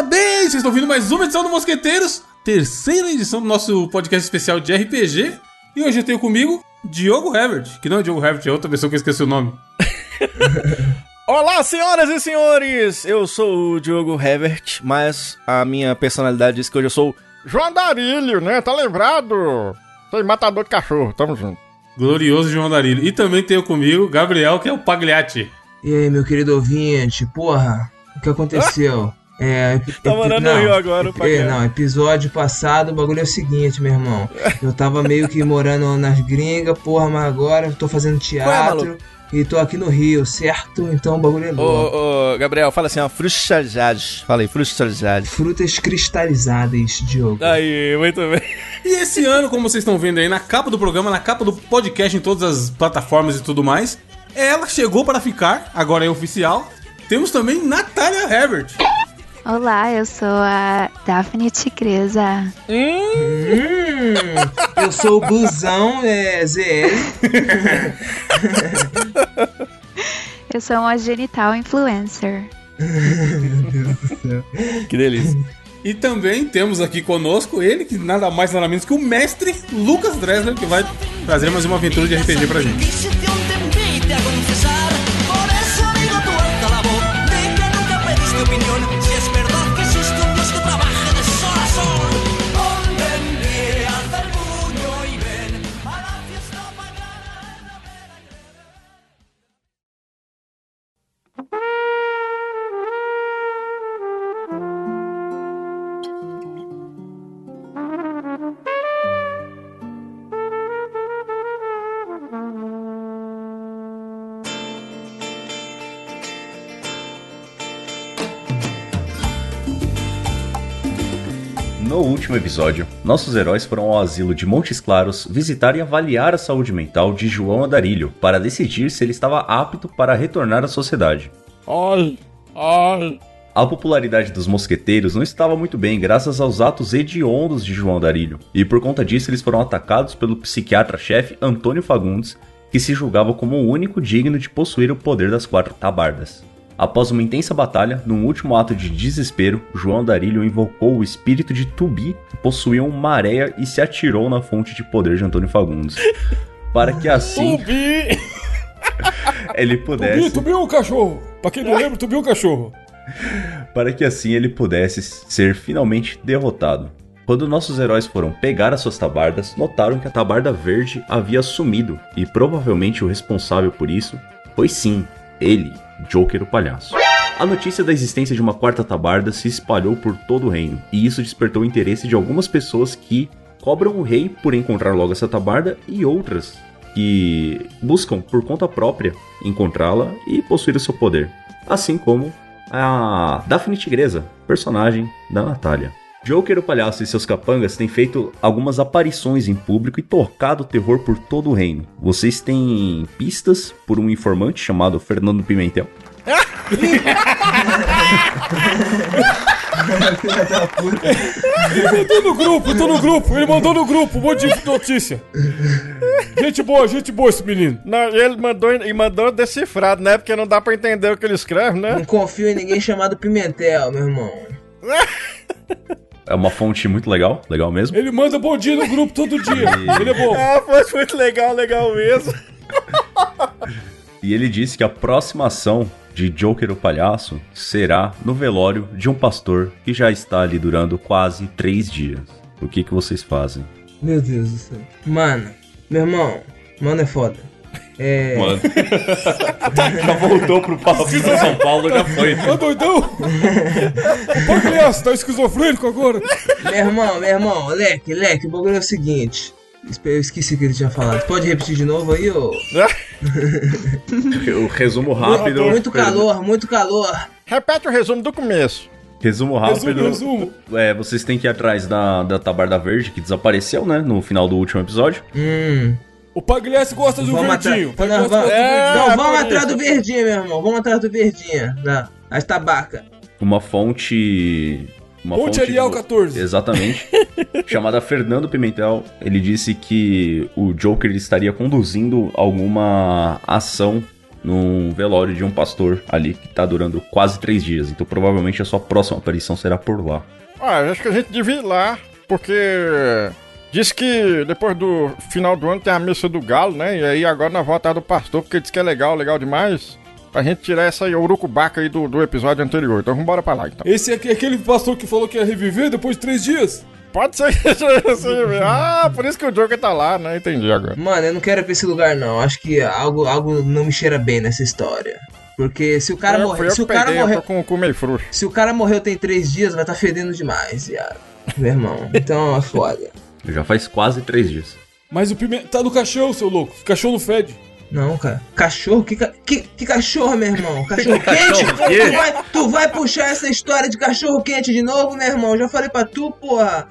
Parabéns! Vocês estão ouvindo mais uma edição do Mosqueteiros, terceira edição do nosso podcast especial de RPG. E hoje eu tenho comigo Diogo Herbert, que não é Diogo Herbert, é outra pessoa que eu esqueci o nome. Olá, senhoras e senhores! Eu sou o Diogo Herbert, mas a minha personalidade diz que hoje eu sou João Darilho, né? Tá lembrado? Sou matador de cachorro, tamo junto. Glorioso João Darilho. E também tenho comigo Gabriel, que é o Pagliatti. E aí, meu querido ouvinte, porra, o que aconteceu? É, tá morando não, no Rio agora, o é, Não, episódio passado, o bagulho é o seguinte, meu irmão. Eu tava meio que morando nas gringas, porra, mas agora eu tô fazendo teatro. e tô aqui no Rio, certo? Então o bagulho é louco. Ô, ô Gabriel, fala assim, ó, frutas cristalizadas. Fala aí, frutas cristalizadas. Frutas cristalizadas, Diogo. Aí, muito bem. E esse ano, como vocês estão vendo aí, na capa do programa, na capa do podcast, em todas as plataformas e tudo mais, ela chegou para ficar, agora é oficial. Temos também Natália Herbert. Olá, eu sou a Daphne Tigresa. Hum, eu sou o Busão é, ZL. eu sou uma genital influencer. Meu Deus do céu. Que delícia. E também temos aqui conosco ele, que nada mais nada menos que o mestre Lucas Dresler, que vai trazer mais uma aventura de RPG pra gente. Último episódio, nossos heróis foram ao asilo de Montes Claros visitar e avaliar a saúde mental de João Adarilho para decidir se ele estava apto para retornar à sociedade. Ai, ai. A popularidade dos mosqueteiros não estava muito bem graças aos atos hediondos de João Darilho, e por conta disso eles foram atacados pelo psiquiatra-chefe Antônio Fagundes, que se julgava como o único digno de possuir o poder das quatro tabardas. Após uma intensa batalha, num último ato de desespero, João Darilho invocou o espírito de Tubi, que possuía uma areia e se atirou na fonte de poder de Antônio Fagundes. Para que assim. Tubi! ele pudesse. Tubi, Tubi é um cachorro! Pra quem não lembra, Tubi é um cachorro! Para que assim ele pudesse ser finalmente derrotado. Quando nossos heróis foram pegar as suas tabardas, notaram que a tabarda verde havia sumido, e provavelmente o responsável por isso foi sim ele, Joker o Palhaço. A notícia da existência de uma quarta tabarda se espalhou por todo o reino, e isso despertou o interesse de algumas pessoas que cobram o rei por encontrar logo essa tabarda e outras que buscam por conta própria encontrá-la e possuir o seu poder, assim como a Daphne Tigresa, personagem da Natália. Joker o Palhaço e seus capangas têm feito algumas aparições em público e tocado terror por todo o reino. Vocês têm pistas por um informante chamado Fernando Pimentel? Ele mandou no grupo, tô no grupo, ele mandou no grupo, um monte de notícia. Gente boa, gente boa esse menino. Não, ele mandou e mandou decifrado, né? Porque não dá pra entender o que ele escreve, né? Não confio em ninguém chamado Pimentel, meu irmão. É uma fonte muito legal, legal mesmo. Ele manda bom dia no grupo todo dia. E... Ele é bom. É, fonte muito legal, legal mesmo. e ele disse que a próxima ação de Joker o Palhaço será no velório de um pastor que já está ali durando quase três dias. O que, que vocês fazem? Meu Deus do céu. Mano, meu irmão, mano é foda. É. Mano. já voltou pro palco de São Paulo, já foi. Tá doidão? o Pagliasso tá esquizofrênico agora. Meu irmão, meu irmão, leque, leque, o bagulho é o seguinte. Eu esqueci o que ele tinha falado. Pode repetir de novo aí, ô? o resumo rápido. Muito, muito calor, muito calor. Repete o resumo do começo. Resumo rápido. Resumo, resumo. É, vocês têm que ir atrás da, da Tabarda Verde, que desapareceu, né? No final do último episódio. Hum. O Pagliasse gosta do vamos verdinho. Atra... Não, vamos, é, não, vamos atrás do verdinho, meu irmão. Vamos atrás do verdinho. Da, as tabaca. Uma fonte. Uma fonte, fonte Arial do... 14. Exatamente. chamada Fernando Pimentel. Ele disse que o Joker estaria conduzindo alguma ação num velório de um pastor ali que tá durando quase três dias. Então provavelmente a sua próxima aparição será por lá. Ah, acho que a gente devia ir lá, porque diz que depois do final do ano tem a missa do galo, né? E aí agora na volta do pastor, porque diz que é legal, legal demais. Pra gente tirar essa urucubaca aí do, do episódio anterior. Então vamos embora pra lá, então. Esse é aquele pastor que falou que ia reviver depois de três dias? Pode ser que seja Ah, por isso que o Joker tá lá, né? Entendi agora. Mano, eu não quero ir pra esse lugar, não. Acho que algo, algo não me cheira bem nessa história. Porque se o cara morreu. Se o cara morreu. Com, com meio frouxo. Se o cara morreu tem três dias, vai tá fedendo demais, viado. Meu irmão. Então é foda. Já faz quase três dias. Mas o pimenta tá no cachorro, seu louco. O cachorro não fede. Não, cara. Cachorro? Que, que, que cachorro, meu irmão? Cachorro quente? tu, vai, tu vai puxar essa história de cachorro quente de novo, meu irmão? Já falei pra tu, porra.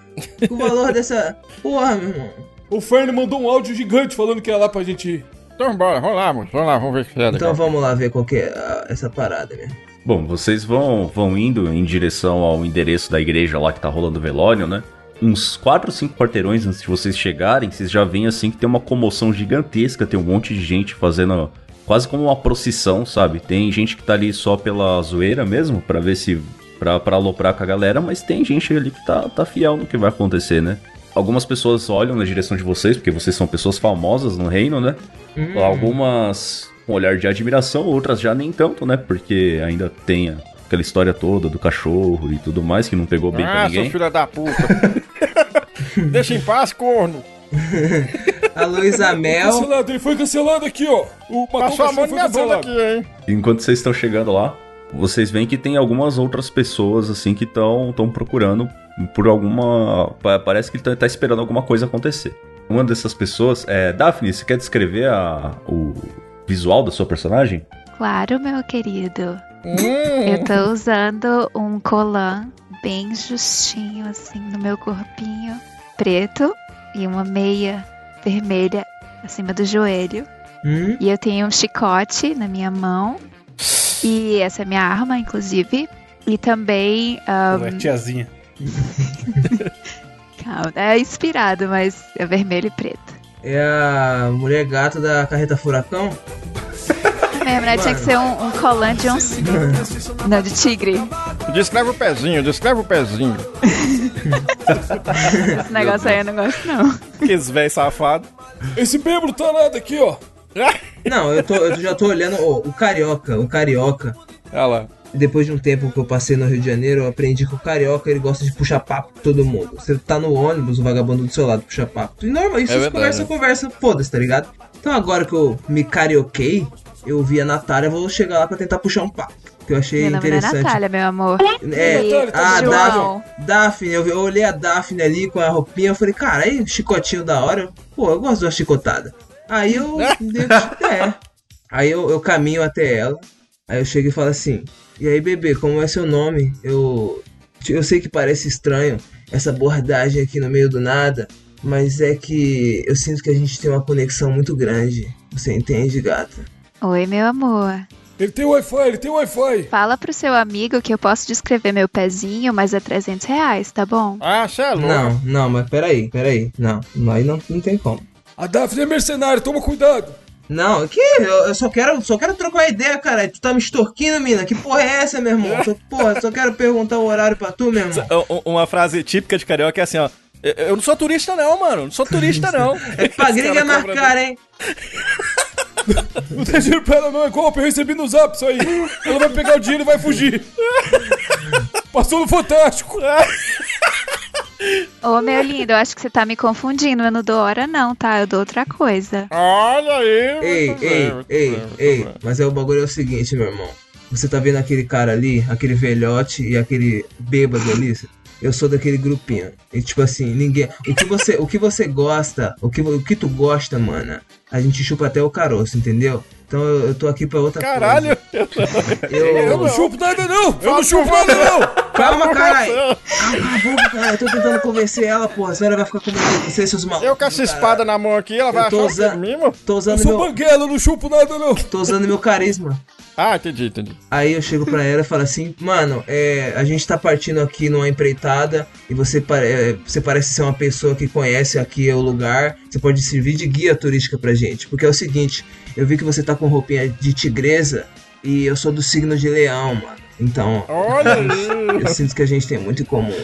O valor dessa. Porra, meu irmão. O Fern mandou um áudio gigante falando que ia lá pra gente ir. Então bora, vamos lá, moço. Vamos lá, vamos ver o que é. Então vamos lá ver qual que é uh, essa parada mesmo. Bom, vocês vão, vão indo em direção ao endereço da igreja lá que tá rolando o velório, né? Uns 4 ou 5 quarteirões antes de vocês chegarem, vocês já veem assim que tem uma comoção gigantesca, tem um monte de gente fazendo quase como uma procissão, sabe? Tem gente que tá ali só pela zoeira mesmo, para ver se pra, pra aloprar com a galera, mas tem gente ali que tá, tá fiel no que vai acontecer, né? Algumas pessoas olham na direção de vocês, porque vocês são pessoas famosas no reino, né? Hum. Algumas com um olhar de admiração, outras já nem tanto, né? Porque ainda tem aquela história toda do cachorro e tudo mais, que não pegou bem ah, pra ninguém. Ah, filha da puta. Deixa em paz, corno. a Luísa Mel. Cancelado, ele foi cancelado aqui, ó. O Passou a mão na aqui, hein? Enquanto vocês estão chegando lá, vocês veem que tem algumas outras pessoas, assim, que estão procurando por alguma. Parece que ele tá, tá, esperando alguma coisa acontecer. Uma dessas pessoas é. Daphne, você quer descrever a, o visual da sua personagem? Claro, meu querido. Hum. Eu tô usando um colan bem justinho, assim, no meu corpinho, preto, e uma meia vermelha acima do joelho. Hum. E eu tenho um chicote na minha mão. E essa é minha arma, inclusive. E também. Um... É tiazinha. Calma, é inspirado, mas é vermelho e preto. É a mulher gato da carreta furacão? Mesmo, né? Tinha que ser um, um colan de oncinha. Não, de tigre. Descreve o pezinho, descreve o pezinho. Esse negócio aí eu não gosto, não. Que velho safado. Esse membro tá nada aqui, ó. Não, eu, tô, eu já tô olhando oh, o carioca, o carioca. Olha lá. Depois de um tempo que eu passei no Rio de Janeiro, eu aprendi que o carioca ele gosta de puxar papo com todo mundo. Você tá no ônibus, o vagabundo do seu lado puxa papo. E normal, isso é conversa, conversa, foda-se, tá ligado? Então agora que eu me carioquei, eu vi a Natália, vou chegar lá pra tentar puxar um papo. Que eu achei meu interessante. Nome é Natália, meu amor. É, tá a Daphne, Daphne eu, eu olhei a Daphne ali com a roupinha, eu falei, cara, aí, chicotinho da hora. Pô, eu gosto de uma chicotada. Aí eu. é. Aí eu, eu caminho até ela. Aí eu chego e falo assim: E aí, bebê, como é seu nome? Eu. Eu sei que parece estranho essa abordagem aqui no meio do nada, mas é que eu sinto que a gente tem uma conexão muito grande. Você entende, gata? Oi, meu amor. Ele tem Wi-Fi, ele tem Wi-Fi. Fala pro seu amigo que eu posso descrever meu pezinho, mas é 300 reais, tá bom? Ah, você é louco. Não, não, mas peraí, peraí. Não, aí não, não tem como. A Daphne é mercenário, toma cuidado. Não, que eu, eu, só quero, só quero trocar ideia, cara. Tu tá me extorquindo, mina? Que porra é essa, meu irmão? Só, porra, só quero perguntar o horário pra tu, meu irmão. Uma frase típica de carioca é assim, ó. Eu não sou turista não, mano. Não sou turista não. é pra gringa marcar, hein? Não tem dinheiro pra ela não, é golpe, eu recebi no zap isso aí. Ela vai pegar o dinheiro e vai fugir. Passou no Fantástico. Ô, meu lindo, eu acho que você tá me confundindo. Eu não dou hora, não, tá? Eu dou outra coisa. Olha aí! Ei, ei, ei, ei. Mas é o bagulho é o seguinte, meu irmão. Você tá vendo aquele cara ali, aquele velhote e aquele bêbado ali? eu sou daquele grupinho. E tipo assim, ninguém. O que você, o que você gosta, o que, o que tu gosta, mano, a gente chupa até o caroço, entendeu? Então eu, eu tô aqui pra outra Caralho. coisa. Caralho! Eu... eu não chupo nada, não! Eu não chupo nada, não! Calma, caralho. Calma, a boca, caralho. Eu tô tentando convencer ela, porra. A senhora vai ficar comigo com vocês, seus malucos. Eu com essa espada na mão aqui, ela vai Eu tô achar que usando- mimo? Tô Eu usando sou meu. banguela, eu não chupo nada, não. Tô usando meu carisma. Ah, entendi, entendi. Aí eu chego pra ela e falo assim, mano, é, a gente tá partindo aqui numa empreitada e você, pare- é, você parece ser uma pessoa que conhece aqui o lugar. Você pode servir de guia turística pra gente. Porque é o seguinte, eu vi que você tá com roupinha de tigresa e eu sou do signo de leão, mano. Então, eu sinto que a gente tem muito em comum.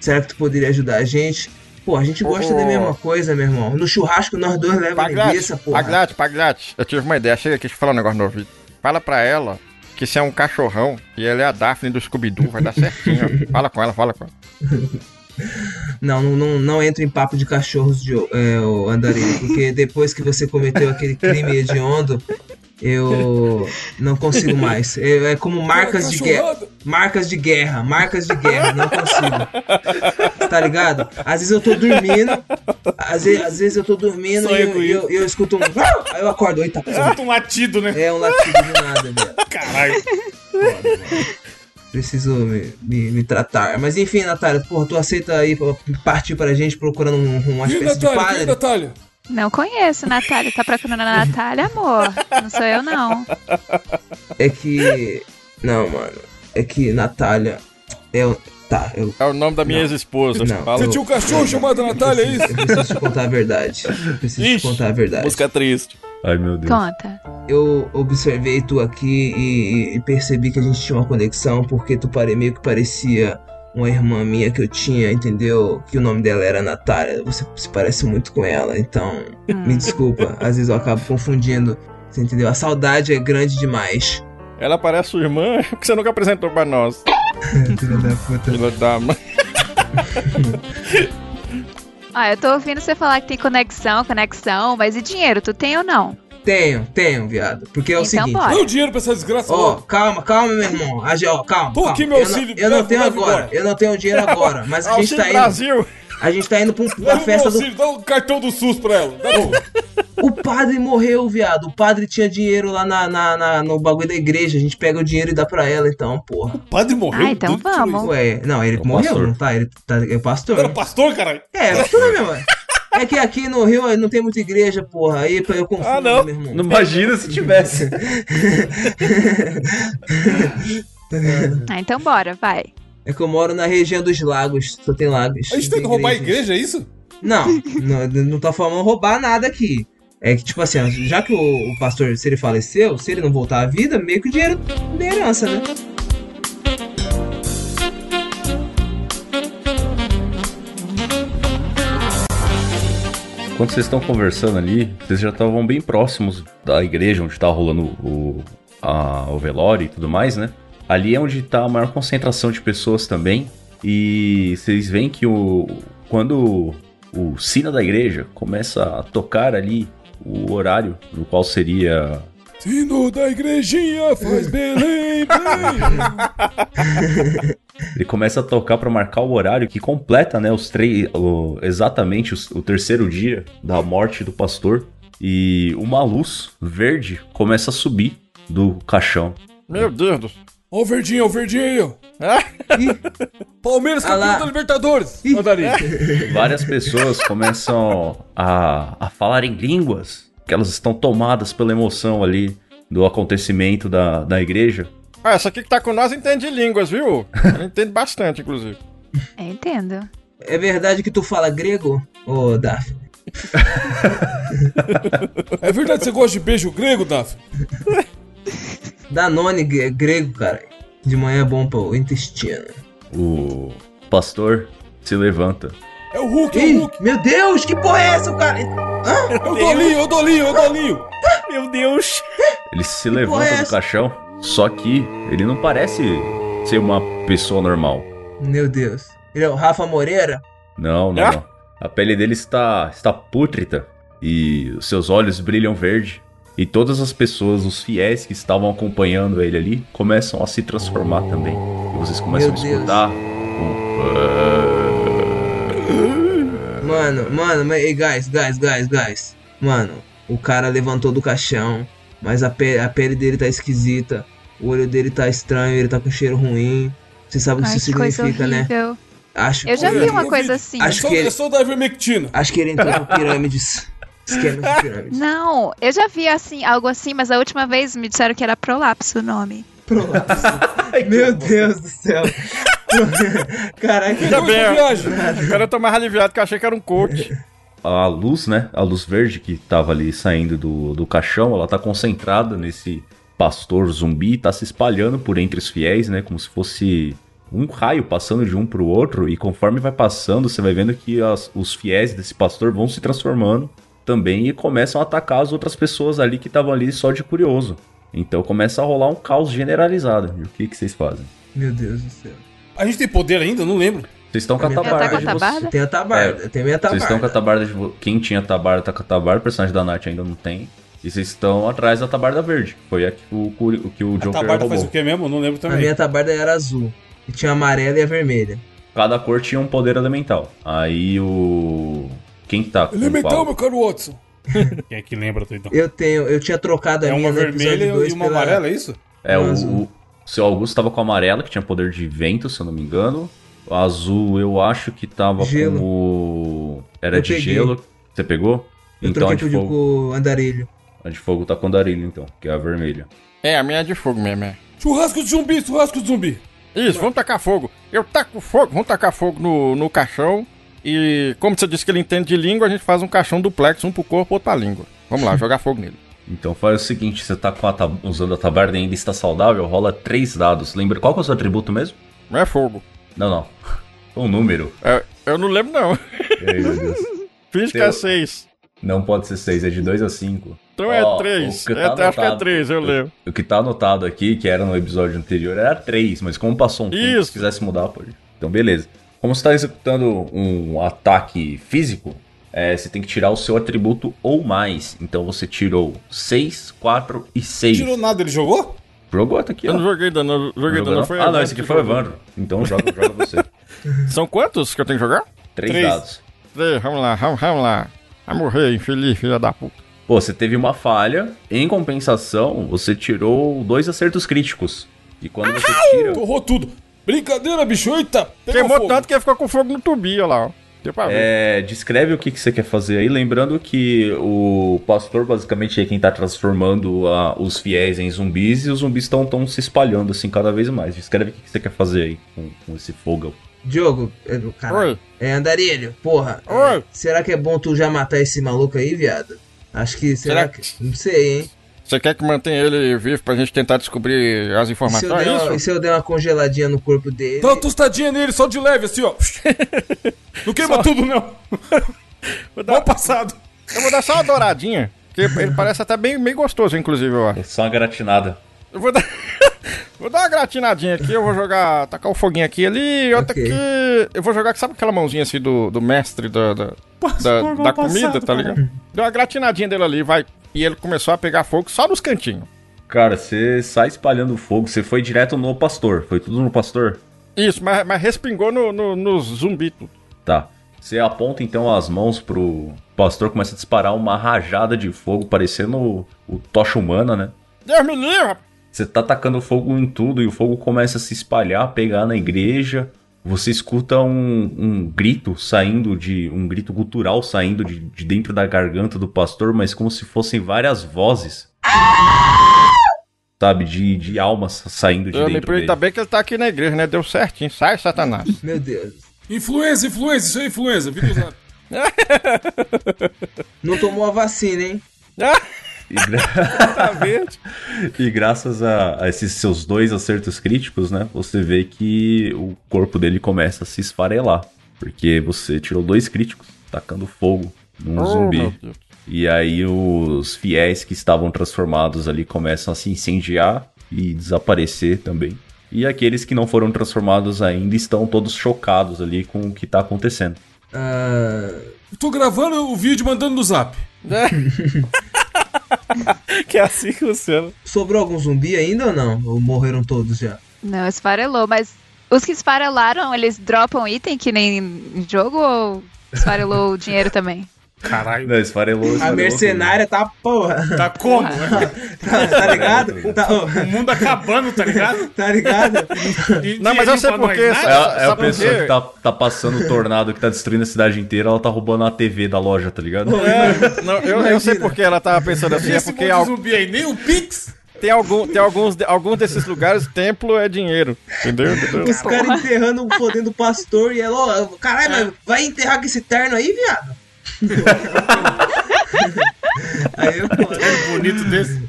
Será que tu poderia ajudar a gente? Pô, a gente gosta Ô, da mesma coisa, meu irmão. No churrasco nós dois levamos linguiça, Paglate, porra. Paglate, Paglate. Eu tive uma ideia. Chega aqui, deixa eu falar um negócio no ouvido. Fala pra ela que se é um cachorrão e ela é a Daphne do Scooby-Doo, vai dar certinho. fala com ela, fala com ela. Não, não, não, não entro em papo de cachorros de é, andarilho, porque depois que você cometeu aquele crime hediondo, eu não consigo mais. É, é como marcas de guerra. Marcas de guerra, marcas de guerra, não consigo. Tá ligado? Às vezes eu tô dormindo, às vezes, às vezes eu tô dormindo e eu, com e eu, e eu escuto um. Aí eu acordo, eita, porra. Um latido, né? É um latido de nada, velho. Caralho. Preciso me, me, me tratar. Mas enfim, Natália, porra, tu aceita aí partir pra gente procurando um, uma espécie de Natália, padre? e Natália? Não conheço, Natália. Tá procurando a Natália, amor? Não sou eu, não. É que. Não, mano. É que Natália. Eu. Tá, eu. É o nome da minha ex-esposa. Você tinha um cachorro chamado Natália, é isso? Eu preciso te contar a verdade. Eu preciso te Ixi, contar a verdade. Música triste. Ai, meu Deus. Conta. Eu observei tu aqui e, e percebi que a gente tinha uma conexão porque tu pare, meio que parecia uma irmã minha que eu tinha, entendeu? Que o nome dela era Natália. Você se parece muito com ela, então. Me desculpa, às vezes eu acabo confundindo. Você entendeu? A saudade é grande demais. Ela parece sua irmã que você nunca apresentou pra nós. Filha da puta. Filha da mãe. Ah, eu tô ouvindo você falar que tem conexão, conexão, mas e dinheiro? Tu tem ou não? Tenho, tenho, viado. Porque é o Então seguinte. bora. O dinheiro pra essa desgraça Ó, logo. calma, calma, meu irmão. A, ó, calma. Tô calma. aqui, meu eu não, auxílio, eu não tenho agora. embora. Eu não tenho dinheiro agora. Mas a gente Auxílio tá indo. Brasil. A gente tá indo pra, um- pra festa do. auxílio, dá o cartão do SUS pra ela. Dá. O padre morreu, viado. O padre tinha dinheiro lá na, na, na- no bagulho da igreja. A gente pega o dinheiro e dá pra ela, então, porra. O padre morreu. Ah, então vamos. Ué, não, ele É morreu, pastor. não tá? Ele tá, é pastor. Era pastor, caralho? É, é pastor mesmo. É que aqui no Rio não tem muita igreja, porra. Aí eu confundo, Ah, não. meu irmão. Não imagina se tivesse. Ah, então bora, vai. É que eu moro na região dos lagos. Só tem lagos. A gente tem que roubar a igreja, é isso? Não, não, não tô falando roubar nada aqui. É que, tipo assim, já que o, o pastor, se ele faleceu, se ele não voltar à vida, meio que o dinheiro da herança, né? Quando vocês estão conversando ali, vocês já estavam bem próximos da igreja onde tá rolando o, a- o velório e tudo mais, né? Ali é onde tá a maior concentração de pessoas também. E vocês veem que o, quando o sino da igreja começa a tocar ali o horário no qual seria Sino da igrejinha faz Belém, Belém. Ele começa a tocar pra marcar o horário que completa, né, os três, o- exatamente os- o, terceiro dia da morte do pastor. E uma luz verde começa a subir do caixão. Meu Deus. Ó o verdinho, ó o verdinho. Palmeiras campeão da Libertadores. Ih. Mandarim. Várias pessoas começam a, a falar em línguas, que elas estão tomadas pela emoção ali do acontecimento da, da igreja. Ah, essa aqui que tá com nós entende línguas, viu? Ela entende bastante, inclusive. Eu entendo. É verdade que tu fala grego, ô Daphne? É verdade que você gosta de beijo grego, Daf? Danone gre- grego, cara. De manhã é bom pro intestino. O pastor se levanta. É o Hulk, é o Hulk. meu Deus, que porra é essa, cara? É o Dolinho, é o Dolinho, é o Dolinho. Meu Deus. Ele se é levanta do caixão, só que ele não parece ser uma pessoa normal. Meu Deus. Ele é o Rafa Moreira? Não, não, Ah? não. A pele dele está, está pútrida e os seus olhos brilham verde. E todas as pessoas, os fiéis que estavam acompanhando ele ali, começam a se transformar também. E vocês começam Meu a escutar um... Mano, mano, mas, guys, guys, guys, guys. Mano, o cara levantou do caixão, mas a, pe a pele dele tá esquisita. O olho dele tá estranho, ele tá com cheiro ruim. Você sabe o que isso que significa, né? Acho Eu já que... vi uma Eu coisa assim. Acho Só, que ele- é só da ivermectina. Acho que ele entrou por pirâmides. Esquema de pirâmides. Não, eu já vi assim, algo assim, mas a última vez me disseram que era prolapso o nome. Prolapso. Meu Deus do céu. Caraca. Ó. viagem. O cara tô mais aliviado que eu achei que era um coach. A luz, né? A luz verde que tava ali saindo do, do caixão, ela tá concentrada nesse pastor zumbi, tá se espalhando por entre os fiéis, né? Como se fosse um raio passando de um pro outro. E conforme vai passando, você vai vendo que as- os fiéis desse pastor vão se transformando também e começam a atacar as outras pessoas ali que estavam ali só de curioso. Então começa a rolar um caos generalizado. E o que, que vocês fazem? Meu Deus do céu. A gente tem poder ainda? Eu não lembro. Vocês estão com a Ela tá tabarda com a de vocês. tabarda? Tem a tabarda. tem a minha Vocês estão com a tabarda. tabarda de. Quem tinha tabarda tá com a tabarda, o personagem da Nath ainda não tem. E vocês estão atrás da tabarda verde. Foi a que o, o que o A Joker tabarda roubou. faz o que mesmo? Não lembro A também. minha tabarda era azul. E tinha a amarela e a vermelha. Cada cor tinha um poder elemental. Aí o. Quem tá com Elemental, qual? meu caro Watson. Quem é que lembra, doidão? Eu tenho, eu tinha trocado a É minha uma no episódio vermelha e uma pela- amarela, é isso? É, o, o seu Augusto tava com a amarela, que tinha poder de vento, se eu não me engano. O azul eu acho que tava Gelo. com o. Era Eu de peguei. gelo. Você pegou? Eu então a fogo, com o andarilho. A de fogo tá com o andarilho, então, que é a vermelha. É, a minha é de fogo mesmo, é. Churrasco de zumbi, churrasco de zumbi. Isso, vamos tacar fogo. Eu taco fogo, vamos tacar fogo no, no caixão. E como você disse que ele entende de língua, a gente faz um caixão duplex, um pro corpo, outro pra língua. Vamos lá, jogar fogo nele. Então faz o seguinte, você tá com a tab- usando a tabarda e ainda está saudável, rola três dados. Lembra qual que é o seu atributo mesmo? Não é fogo. Não, não. Um número. É, eu não lembro, não. Ai, meu Deus. Finge que é seis. Não pode ser seis, é de 2 a 5. Então é três. É, acho que é três, eu lembro. O que tá anotado aqui, que era no episódio anterior, era 3, mas como passou um tempo, Isso. se quisesse mudar, pode. Então, beleza. Como você tá executando um ataque físico, é, você tem que tirar o seu atributo ou mais. Então você tirou 6, 4 e 6. Tirou nada, ele jogou? Jogou, tá aqui, Eu ó. não joguei dano, eu joguei Jogou dano, não? foi ah, não, esse aqui que foi o. Evandro. Então joga, joga você. São quantos que eu tenho que jogar? Três Três. dados. Três, vamos lá, vamos, vamos lá. Vai morrer, infeliz, filha da puta. Pô, você teve uma falha. Em compensação, você tirou dois acertos críticos. E quando você tira. Torrou tudo. Brincadeira, bicho. Eita, Queimou fogo. tanto que ficou com fogo no tubinho, olha lá, ó. Deu pra ver. É, descreve o que, que você quer fazer aí, lembrando que o pastor basicamente é quem tá transformando ah, os fiéis em zumbis e os zumbis estão tão se espalhando assim cada vez mais. Descreve o que, que você quer fazer aí com, com esse fogo. Diogo, é, cara, Oi. é andarilho, porra. é, Oi. será que é bom tu já matar esse maluco aí, viado? Acho que. Será, Será que. Não sei, hein? Você quer que mantenha ele vivo pra gente tentar descobrir as E se, eu informações? der É uma, e isso? se eu der uma congeladinha no corpo dele? Dá uma tostadinha nele, só de leve, assim, ó. Não queima tudo, não. Vou dar- Mal passado. Eu vou dar só uma douradinha. Porque ele parece até bem, bem gostoso, inclusive, ó. É só uma gratinada. Eu vou dar. vou dar uma gratinadinha aqui, eu vou jogar. tacar o foguinho aqui ali, outra Ok. aqui. Eu vou jogar, sabe aquela mãozinha assim do, do mestre da, da, da, da comida, passado, tá ligado? Deu uma gratinadinha dele ali, vai. E ele começou a pegar fogo só nos cantinhos. Cara, você sai espalhando fogo, você foi direto no pastor. Foi tudo no pastor? Isso, mas, mas respingou no, no, nos zumbi tudo. Tá. Você aponta então as mãos pro pastor, começa a disparar uma rajada de fogo, parecendo o, o tocha humana, né? Deus me livre! Você tá tacando fogo em tudo e o fogo começa a se espalhar, pegar na igreja. Você escuta um, um grito saindo de. um grito gutural saindo de, de dentro da garganta do pastor, mas como se fossem várias vozes. Sabe, de, de almas saindo de Eu dentro lembrei, dele. tá bem que ele tá aqui na igreja, né? Deu certinho. Sai, Satanás. Meu Deus. Influenza, influenza, isso é influenza. Vídeo usado. Não tomou a vacina, hein? E, gra- tá verde. e graças a, a esses seus dois acertos críticos, né? Você vê que o corpo dele começa a se esfarelar. Porque você tirou dois críticos, tacando fogo num Oh, zumbi. meu Deus. E aí os fiéis que estavam transformados ali começam a se incendiar e desaparecer também. E aqueles que não foram transformados ainda estão todos chocados ali com o que tá acontecendo. Ah, Eu tô gravando o vídeo mandando no zap. que é assim que funciona. sobrou algum zumbi ainda ou não? Ou morreram todos já? Não, esfarelou, mas os que esfarelaram, eles dropam item que nem em jogo ou esfarelou o dinheiro também? Caralho. Não, esfarelou, A esfarelou mercenária tá, porra. Tá como? Tá, tá ligado? Tá, o mundo acabando, tá ligado? tá ligado? E Não, mas eu sei por quê. É, a- é a por pessoa que tá, tá passando o tornado que tá destruindo a cidade inteira, ela tá roubando a TV da loja, tá ligado? É, não, eu, eu sei por que ela tava pensando assim, é Esse porque monte al- zumbi aí, nem o Pix. tem, algum, tem alguns, de- alguns desses lugares, templo é dinheiro. Entendeu? Entendeu? Os caras enterrando, fodendo o pastor e ela, ó, caralho, mas vai enterrar com esse terno aí, viado? Aí eu, pô, Bonito desse.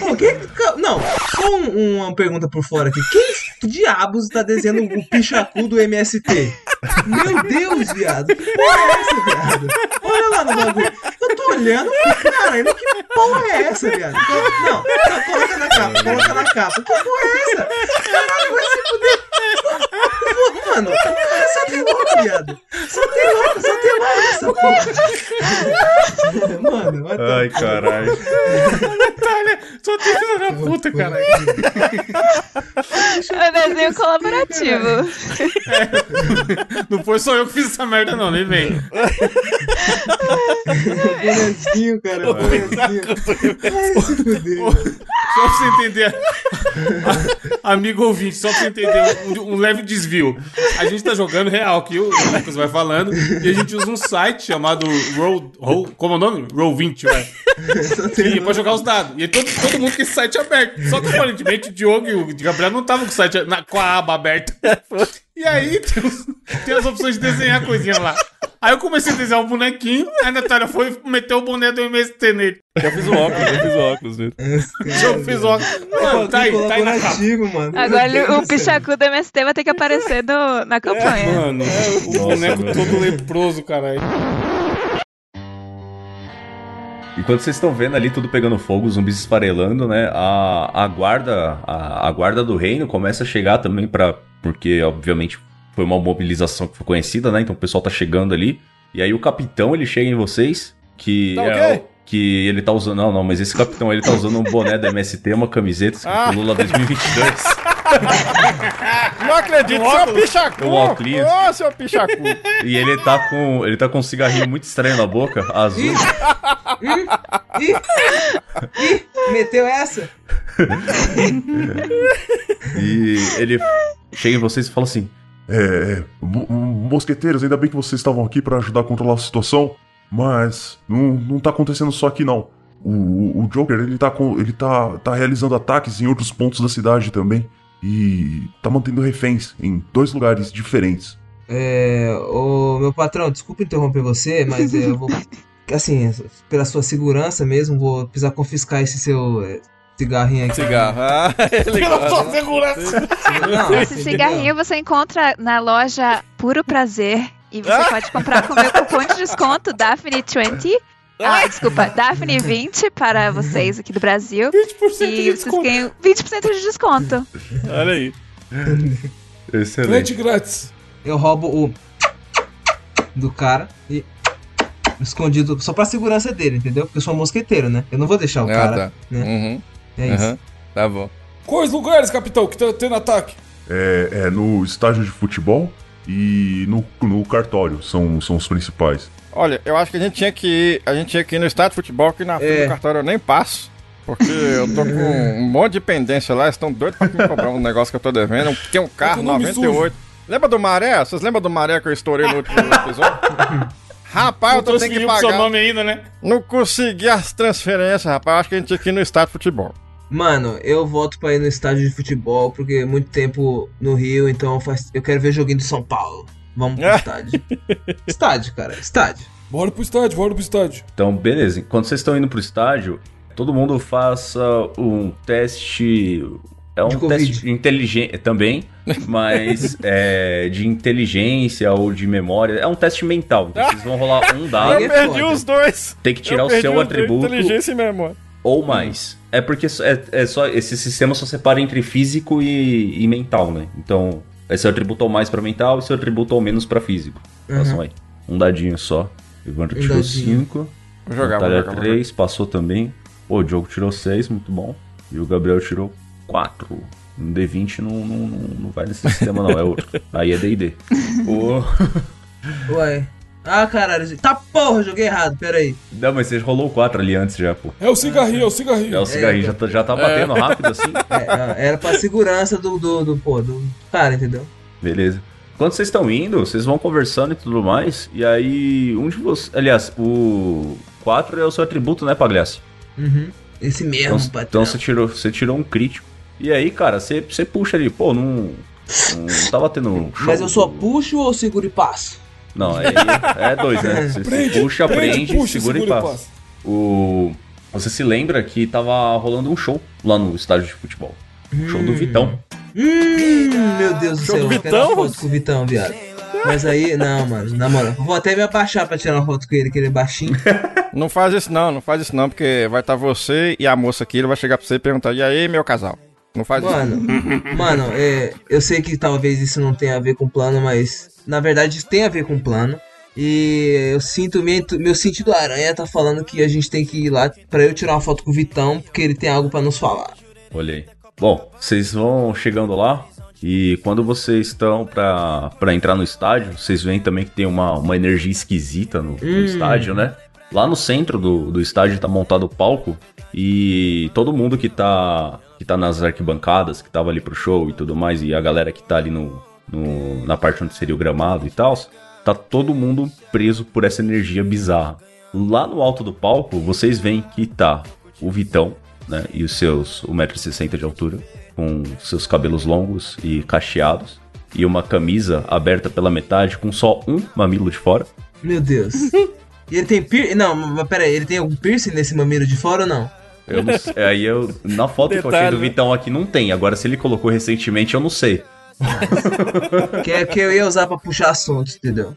pô, quem, não, só um- uma pergunta por fora aqui. Quem diabos tá desenhando o pichacu do MST? Meu Deus, viado, que porra é essa, viado? Olha lá no bagulho. Eu tô olhando, caralho, que porra é essa, viado? Não, não, coloca na capa, coloca na capa. Que porra é essa? Caralho, vai se fuder. Mano, só tem louco, viado. Só tem louco, só tem louco nessa porra. Mano, vai Ai, caralho. Natália, só tem filho da puta, caralho. É desenho colaborativo. Não foi só eu que fiz essa merda, não, nem vem. bonezinho, cara. Bonezinho. Se fuder. Só pra você entender. Amigo ouvinte, só pra você entender um, um leve desvio. A gente tá jogando real aqui, o Lucas vai falando, e a gente usa um site chamado Roll. Roll como é o nome? Roll20, vai. E pra jogar os dados. E todo, todo mundo com esse site aberto. Só que aparentemente o Diogo e o Gabriel não estavam com o site na, com a aba aberta. E aí tem, os- tem as opções de desenhar coisinha lá. Aí eu comecei a desenhar um bonequinho, aí a Natália foi e meteu o boneco do MST nele. Eu fiz o óculos, eu fiz o óculos dele. Eu fiz ó. Mano, tá aí, tá aí na capa. mano. Agora ele- o pichacu do MST vai ter que aparecer no- na campanha. Mano, o boneco todo leproso, caralho. Enquanto vocês estão vendo ali tudo pegando fogo, os zumbis esfarelando, né? A, a guarda, a, a guarda do reino começa a chegar também para porque obviamente foi uma mobilização que foi conhecida, né? Então o pessoal tá chegando ali. E aí o capitão, ele chega em vocês que Tá é ok? o- que ele tá usando, não, não, mas esse capitão ele tá usando um boné da MST, uma camiseta escrito Ah. Lula 2022. Não acredito, seu pichacu! Um. Ô, seu pichacu! e ele tá com, ele tá com um cigarrinho muito estranho na boca, azul. Ih, ih, meteu essa? E ele chega em vocês e fala assim: É, é, mo- mosqueteiros, ainda bem que vocês estavam aqui pra ajudar a controlar a situação, mas não, não tá acontecendo só aqui não. O, o- o Joker, ele, tá, com, ele tá, tá realizando ataques em outros pontos da cidade também. E tá mantendo reféns em dois lugares diferentes. É, ô, meu patrão, desculpa interromper você, mas é, eu vou, assim, pela sua segurança mesmo, vou precisar confiscar esse seu é, cigarrinho aqui. Cigarro. Ah, ele Pela sua gosta. segurança. Não, Esse cigarrinho você encontra na loja Puro Prazer. E você pode comprar com o meu cupom de desconto Daphne20. Ah, desculpa, Daphne20 para vocês aqui do Brasil. 20% E de vocês desconto. ganham 20% de desconto. Olha aí. Excelente. Frente grátis. eu roubo o do cara e escondido só pra segurança dele, entendeu? Porque eu sou um mosqueteiro, né? Eu não vou deixar o Ah, cara. tá. né? Uhum, É isso. uhum. Tá bom. Quais lugares, capitão, que tá tendo ataque? É, é no estádio de futebol e no, no cartório, são, são os principais. Olha, eu acho que a gente tinha que ir, a gente tinha que ir no estádio de futebol, que na frente É. do cartório eu nem passo. Porque eu tô com um monte de pendência lá, eles estão doidos pra me cobrar um negócio que eu tô devendo. Tem um carro É com nome 98. Lembra do Maré? Vocês lembram do Maré que eu estourei no último episódio? Rapaz, eu tô tendo que com seu pagar. nome ainda, né? Não consegui as transferências, rapaz. Acho que a gente tinha que ir no estádio de futebol. Mano, eu volto pra ir no estádio de futebol, porque muito tempo no Rio, então faz... eu quero ver joguinho de São Paulo. Vamos pro É. estádio. estádio, cara, estádio. Bora pro estádio, bora pro estádio. Então, beleza. Quando vocês estão indo pro estádio, todo mundo faça um teste. É um teste inteligente também, mas é, de inteligência ou de memória. É um teste mental. Então vocês vão rolar um dado, Eu é perdi os dois. tem que tirar Eu o perdi seu os dois, atributo Inteligência e memória. Ou mais. É porque é, é só esse sistema só separa entre físico e, e mental, né? Então, é seu atributo ao mais pra mental e seu atributo ao menos pra físico. Façam aí. Um dadinho só. Evandro Um tirou dadinho. 5. Vou jogar, vou Natália jogar. vou 3, passou também. Pô, o Diogo tirou 6, muito bom. E o Gabriel tirou 4. Um D20 não, não, não, não vai nesse sistema, não, é outro. Aí é DD. O... Ué. Ah, caralho. Tá porra, joguei errado, pera aí. Não, mas você rolou o 4 ali antes já, pô. É o cigarrinho, é o cigarrinho. É, o cigarrinho já, tá, já tá batendo rápido assim. É, era pra segurança do, do, do, pô, do cara, entendeu? Beleza. Quando vocês estão indo, vocês vão conversando e tudo mais. E aí, um de vocês. Aliás, o 4 é o seu atributo, né, Pagliassi? Uhum. Esse mesmo, Então, patrão. então você, tirou, você tirou um crítico. E aí, cara, você, você puxa ali, pô, não. Não tava tendo show. Mas eu só puxo ou seguro e passo? Não, é, é dois, né? Você, você puxa, prende, segura, e passa. O... Você se lembra que tava rolando um show lá no estádio de futebol. Show do Vitão. Hum, meu Deus do Show céu. do quero uma Vitão? foto com o Vitão, viado. Mas aí, não, mano, na moral. Vou até me abaixar pra tirar uma foto com ele, que ele é baixinho. Não faz isso não, não faz isso não, porque vai estar você e a moça aqui, ele vai chegar pra você e perguntar, e aí, meu casal? Não faz isso. Mano, mano, é, eu sei que talvez isso não tenha a ver com plano, mas na verdade tem a ver com plano. E eu sinto, meu, meu sentido aranha tá falando que a gente tem que ir lá pra eu tirar uma foto com o Vitão, porque ele tem algo pra nos falar. Olhei. Bom, vocês vão chegando lá. E quando vocês estão pra, pra entrar no estádio, vocês veem também que tem uma, uma energia esquisita no, no estádio, né? Lá no centro do, do estádio tá montado o palco. E todo mundo que tá, que tá nas arquibancadas, que tava ali pro show e tudo mais, e a galera que tá ali no, no- na parte onde seria o gramado e tal, tá todo mundo preso por essa energia bizarra. Lá no alto do palco, vocês veem que tá o Vitão, né? E os seus 1,60m de altura, com seus cabelos longos e cacheados, e uma camisa aberta pela metade com só um mamilo de fora. Meu Deus. E ele tem piercing? Não, mas pera aí, ele tem algum piercing nesse mamilo de fora ou não? Eu não sei, aí eu na foto que eu achei Detalhe, do? Vitão aqui não tem. Agora se ele colocou recentemente, eu não sei. Que é que eu ia usar pra puxar assuntos, entendeu?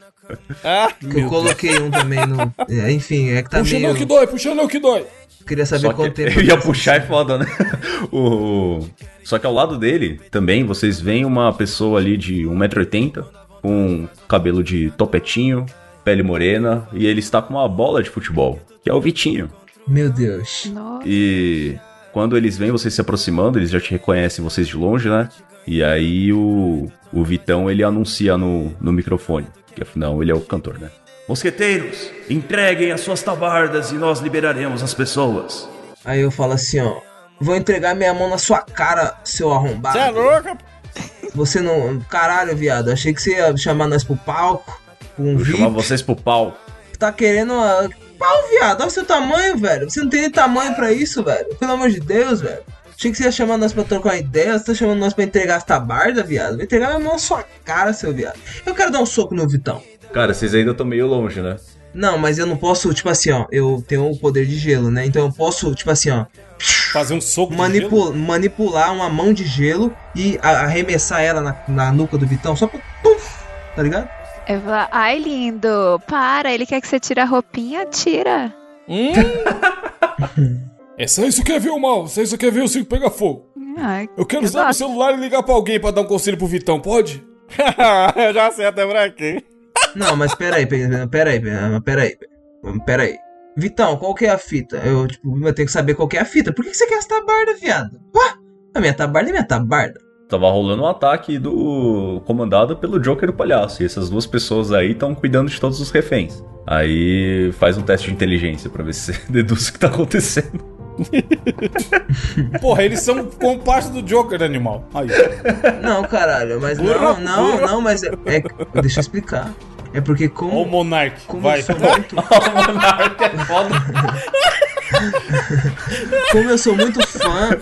Ah, Que eu coloquei um também no. é, enfim, é que tá puxa meio. não que dói, puxa não que dói. Queria saber Só quanto que tempo. eu ia puxar é foda, né? O... Só que ao lado dele, também, vocês veem uma pessoa ali de 1,80m, com cabelo de topetinho, pele morena, e ele está com uma bola de futebol, que é o Vitinho. Meu Deus. Nossa. E quando eles veem vocês se aproximando, eles já te reconhecem vocês de longe, né? E aí o, o Vitão, ele anuncia no, no microfone, que afinal ele é o cantor, né? Mosqueteiros, entreguem as suas tabardas e nós liberaremos as pessoas. Aí eu falo assim, ó. Vou entregar minha mão na sua cara, seu arrombado. Você é louca? Você não. Caralho, viado. Achei que você ia chamar nós pro palco. Com um Vou VIP. chamar vocês pro pau. Tá querendo. Ah, Pau, viado. Olha o seu tamanho, velho. Você não tem nem tamanho pra isso, velho. Pelo amor de Deus, velho. Achei que você ia chamar nós pra trocar uma ideia. Você tá chamando nós pra entregar as tabardas, viado. Vou entregar minha mão na sua cara, seu viado. Eu quero dar um soco no Vitão. Cara, vocês ainda estão meio longe, né? Não, mas eu não posso, tipo assim, ó. Eu tenho o poder de gelo, né? Então eu posso, tipo assim, ó. Fazer um soco de manipu- manipular uma mão de gelo e a- arremessar ela na, na nuca do Vitão só pra. Puf, tá ligado? Eu vou falar, ai lindo, para, ele quer que você tire a roupinha, tira. Hum? Essa aí você quer ver o mal, essa aí você quer ver o circo pegar fogo. Ai, Eu quero Eu usar meu gosto. celular e ligar pra alguém pra dar um conselho pro Vitão, pode? Eu já sei até pra quê. Não, mas peraí, peraí, peraí, peraí, peraí. Peraí. Vitão, qual que é a fita? Eu, tipo, eu tenho que saber qual que é a fita. Por que, que você quer essa tabarda, viado? Ué? A minha tabarda é minha tabarda. Tava rolando um ataque do comandado pelo Joker e o Palhaço. E essas duas pessoas aí estão cuidando de todos os reféns. Aí faz um teste de inteligência pra ver se você deduz o que tá acontecendo. Porra, eles são comparsa do Joker, animal. Aí. Não, caralho, mas não, não, não, mas é, é- Deixa eu explicar. É porque Ó o como. Monark, Como vai. eu sou muito. Como eu sou muito fã.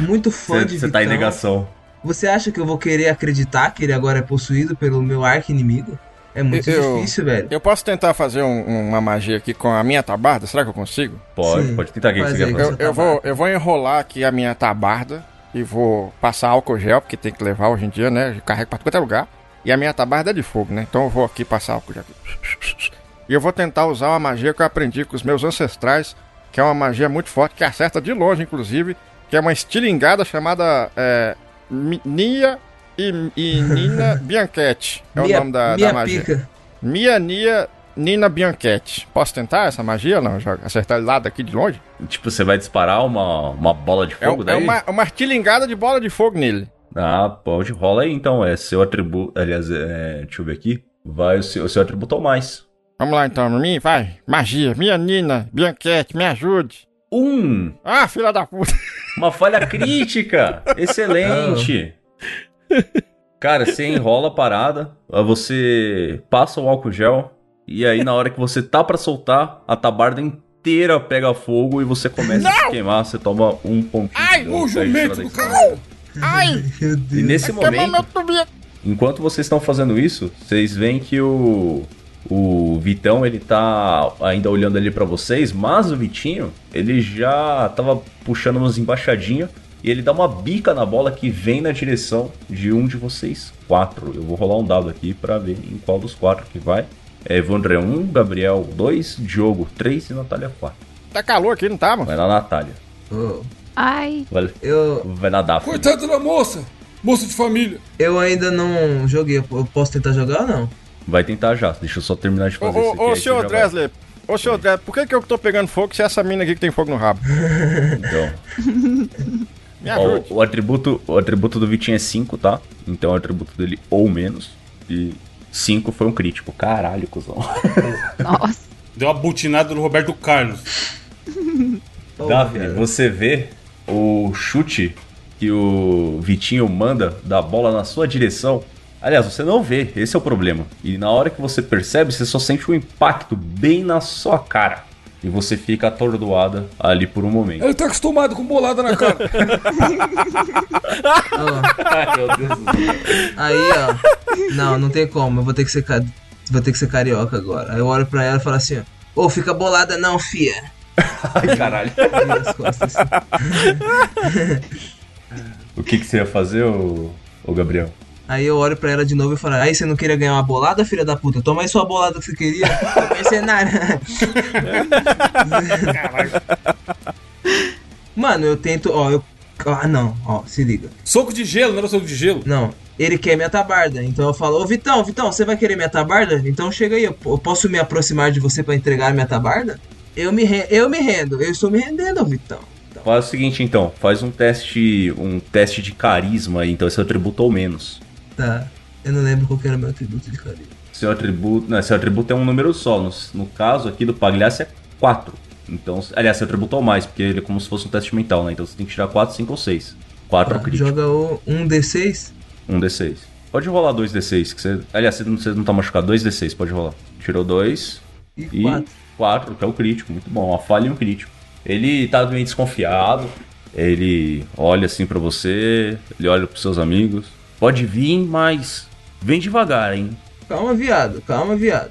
Muito fã de Você tá em negação. Você acha que eu vou querer acreditar que ele agora é possuído pelo meu arco-inimigo? É muito Eu- difícil, velho. Eu posso tentar fazer um- uma magia aqui com a minha tabarda? Será que eu consigo? Pode, Sim. pode tentar. O que que fazer? Eu, eu vou, eu vou enrolar aqui a minha tabarda e vou passar álcool gel, porque tem que levar hoje em dia, né? Eu carrego pra todo é lugar. E a minha tabarda é de fogo, né? Então eu vou aqui passar álcool gel. Aqui. E eu vou tentar usar uma magia que eu aprendi com os meus ancestrais, que é uma magia muito forte, que acerta de longe, inclusive, que é uma estilingada chamada é, Nia e, e Nina Bianchetti. É minha o nome da, minha da magia. pica. Mia Nia Nina Bianchetti. Posso tentar essa magia ou não? Joga- Acertar ele lá daqui de longe? Tipo, você vai disparar uma, uma bola de É, fogo é daí? uma, uma artilingada de bola de fogo nele. Ah, pode. Rola aí então. É seu atributo. Aliás, é, deixa eu ver aqui. Vai o seu, o seu atributo ao mais. Vamos lá então, mim, vai. Magia. Minha Nina, Bianquete, me ajude. Um! Ah, filha da puta. Uma falha crítica! Excelente! Cara, você enrola a parada, você passa o álcool gel, e aí na hora que você tá pra soltar, a tabarda inteira pega fogo e você começa a se queimar, você toma um pontinho. Ai, de o jumento! Ai, Meu E Deus. nesse momento, enquanto vocês estão fazendo isso, vocês veem que o o Vitão ele tá ainda olhando ali pra vocês, mas o Vitinho ele já tava puxando umas embaixadinhas e ele dá uma bica na bola que vem na direção de um de vocês quatro. Eu vou rolar um dado aqui pra ver em qual dos quatro que vai. É Evandré 1, Gabriel 2, Diogo 3 e Natália 4. Tá calor aqui, não tá, mano? Vai na Natália. Oh, Ai, Vai, eu, vai na Daphne. Coitada da moça! Moça de família! eu ainda não joguei. Eu posso tentar jogar ou não? Vai tentar já. Deixa eu só terminar de Ô, fazer isso aqui. ô, ô, aí você senhor já vai. Dresler. Ô, senhor Dresler, por que, que eu tô pegando fogo se é essa mina aqui que tem fogo no rabo? Então, Me Ó, ajude. o, atributo, o atributo do Vitinho é 5, tá? Então o atributo dele ou menos. E 5 foi um crítico. Caralho, cuzão. nossa. Deu uma butinada no Roberto Carlos. Cara. você vê o chute que o Vitinho manda da bola na sua direção. Aliás, você não vê, esse é o problema. E na hora que você percebe, você só sente o impacto bem na sua cara. E você fica atordoada ali por um momento. Ele tá acostumado com bolada na cara. Ó, Ai, meu Deus do céu. aí, ó. Não, não tem como. Eu vou ter que ser, vou ter que ser carioca agora. Aí eu olho pra ela e falo assim, ó. Ô, fica bolada não, fia. Ai, caralho. Costas. O que, que você ia fazer, ô, ô Gabriel? Aí eu olho pra ela de novo e falo, aí você não queria ganhar uma bolada, filha da puta? Toma aí sua bolada que você queria. Foi mercenário. Mano, eu tento, ó, eu. Ah não, ó, se liga. Soco de gelo, não era soco de gelo? Não, ele quer minha tabarda. Então eu falo, ô Vitão, Vitão, você vai querer minha tabarda? Então chega aí, eu, eu posso me aproximar de você pra entregar minha tabarda? Eu me, re- eu me rendo, eu estou me rendendo, Vitão. Então, Faz o seguinte então, faz um teste, um teste de carisma aí, então esse é o atributo ou menos. Tá. Eu não lembro qual era o meu atributo de carisma. Seu atributo, não, seu atributo é um número só. No, no caso aqui do Pagliasse é 4. Então, aliás, seu atributo ou mais, porque ele é como se fosse um teste mental, né? Então você tem que tirar 4, 5 ou 6. 4 é o Tá, crítico, joga o 1d6. 1 D6. Pode rolar 2 D6, que você. Aliás, você não, você não tá machucado, 2 D6, pode rolar. Tirou 2 E e 4. 4, que é o crítico, muito bom. Uma falha e um crítico. Ele tá meio desconfiado. Ele olha assim pra você, ele olha pros seus amigos. Pode vir, mas vem devagar, hein? Calma, viado, calma, viado.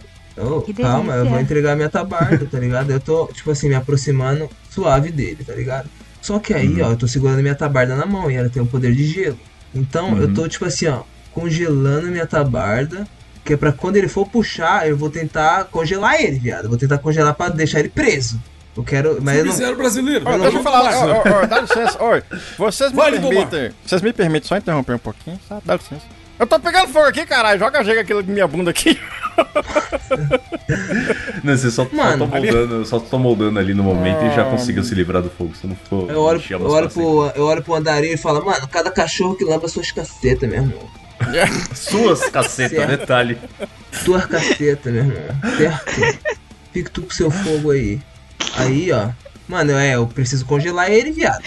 Que calma, eu vou entregar minha tabarda, tá ligado? Eu tô, tipo assim, me aproximando suave dele, tá ligado? Só que aí, ó, eu tô segurando minha tabarda na mão e ela tem o poder de gelo. Então eu tô, tipo assim, ó, congelando minha tabarda. Que é pra quando ele for puxar, eu vou tentar congelar ele, viado. Eu vou tentar congelar pra deixar ele preso. Eu quero. Mas eu não. Brasileiro. Ó, não deixa eu vou falar, ó, ó, dá licença, oi. Vocês me Vai, permitem. Vocês me permitem só interromper um pouquinho, sabe? Dá licença. Eu tô pegando fogo aqui, caralho. Joga chega aquilo de minha bunda aqui. Não, você só, Mano, só, tô moldando, só tô moldando ali no momento e já Ah, conseguiu se livrar do fogo. Você não ficou. Eu olho, eu, olho pro, eu olho pro andarinho e falo, mano, cada cachorro que lamba suas cacetas, meu irmão. Suas cacetas, detalhe. Tuas cacetas, meu irmão. Certo? Fica tu com seu fogo aí. Aí, ó. Mano, é, eu preciso congelar ele, viado.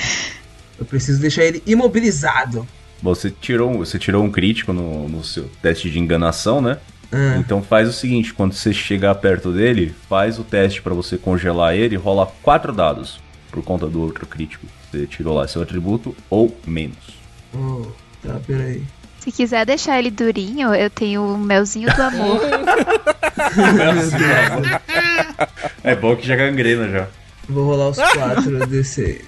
Eu preciso deixar ele imobilizado. Você tirou, um- você tirou um crítico no, no seu teste de enganação, né? Ah, Então faz o seguinte, quando você chegar perto dele, faz o teste pra você congelar ele, rola quatro dados por conta do outro crítico. Você tirou lá seu atributo ou menos. oh, tá, peraí. Se quiser deixar ele durinho, eu tenho o melzinho do amor. É bom que já gangrena já. Vou rolar os 4 D6.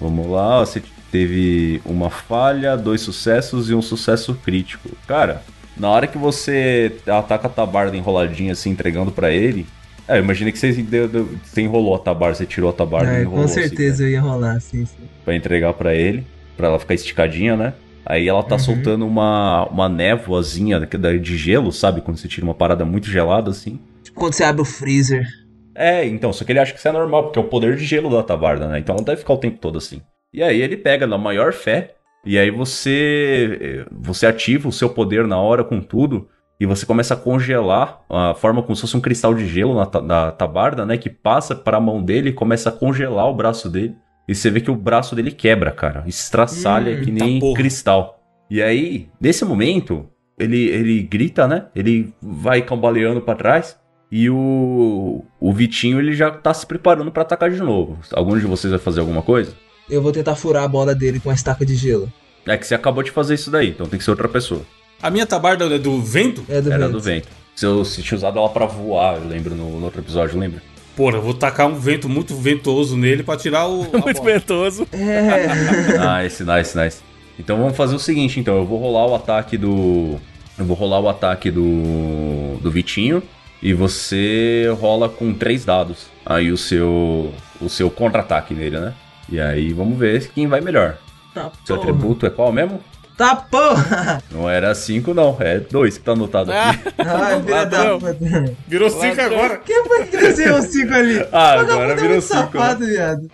Vamos lá, ó, você teve uma falha, dois sucessos e um sucesso crítico. Cara, na hora que você ataca a tabarda enroladinha assim, entregando pra ele. É, imagina que você, deu- deu- você enrolou a tabarda, você tirou a tabarda e É, enrolou com assim, certeza eu ia rolar, sim, sim. pra entregar pra ele, pra ela ficar esticadinha, né? Aí ela Uhum. tá soltando uma, uma névoazinha de gelo, sabe? Quando você tira uma parada muito gelada assim. Tipo quando você abre o freezer. É, então, só que ele acha que isso é normal, porque é o poder de gelo da tabarda, né? Então ela deve ficar o tempo todo assim. E aí ele pega na maior fé, e aí você você ativa o seu poder na hora com tudo, e você começa a congelar a forma como se fosse um cristal de gelo na, na tabarda, né? Que passa para a mão dele e começa a congelar o braço dele. E você vê que o braço dele quebra, cara. Estraçalha Hum, que tá nem porra. cristal. E aí, nesse momento, ele, ele grita, né? Ele vai cambaleando pra trás. E o, o Vitinho, ele já tá se preparando pra atacar de novo. Algum de vocês vai fazer alguma coisa? Eu vou tentar furar a bola dele com a estaca de gelo. É que você acabou de fazer isso daí, então tem que ser outra pessoa. A minha tabarda é do vento? É do Era vento. do vento. Se eu se tinha usado ela pra voar, eu lembro no, no outro episódio, lembra? Porra, eu vou tacar um vento muito ventoso nele pra tirar o. Muito ventoso. É. Nice, nice, nice. Então vamos fazer o seguinte, então. Eu vou rolar o ataque do. Eu vou rolar o ataque do. do Vitinho. E você rola com três dados. Aí o seu. O seu contra-ataque nele, né? E aí vamos ver quem vai melhor. Tá Seu atributo é qual mesmo? Tá porra! Não era cinco, não. É dois que tá anotado aqui. Ai, filha da. Virou cinco Ladrão. agora. Quem foi que desenhou o 5 ali? Ah, Vagabundo agora é virou muito cinco. né? safado, viado.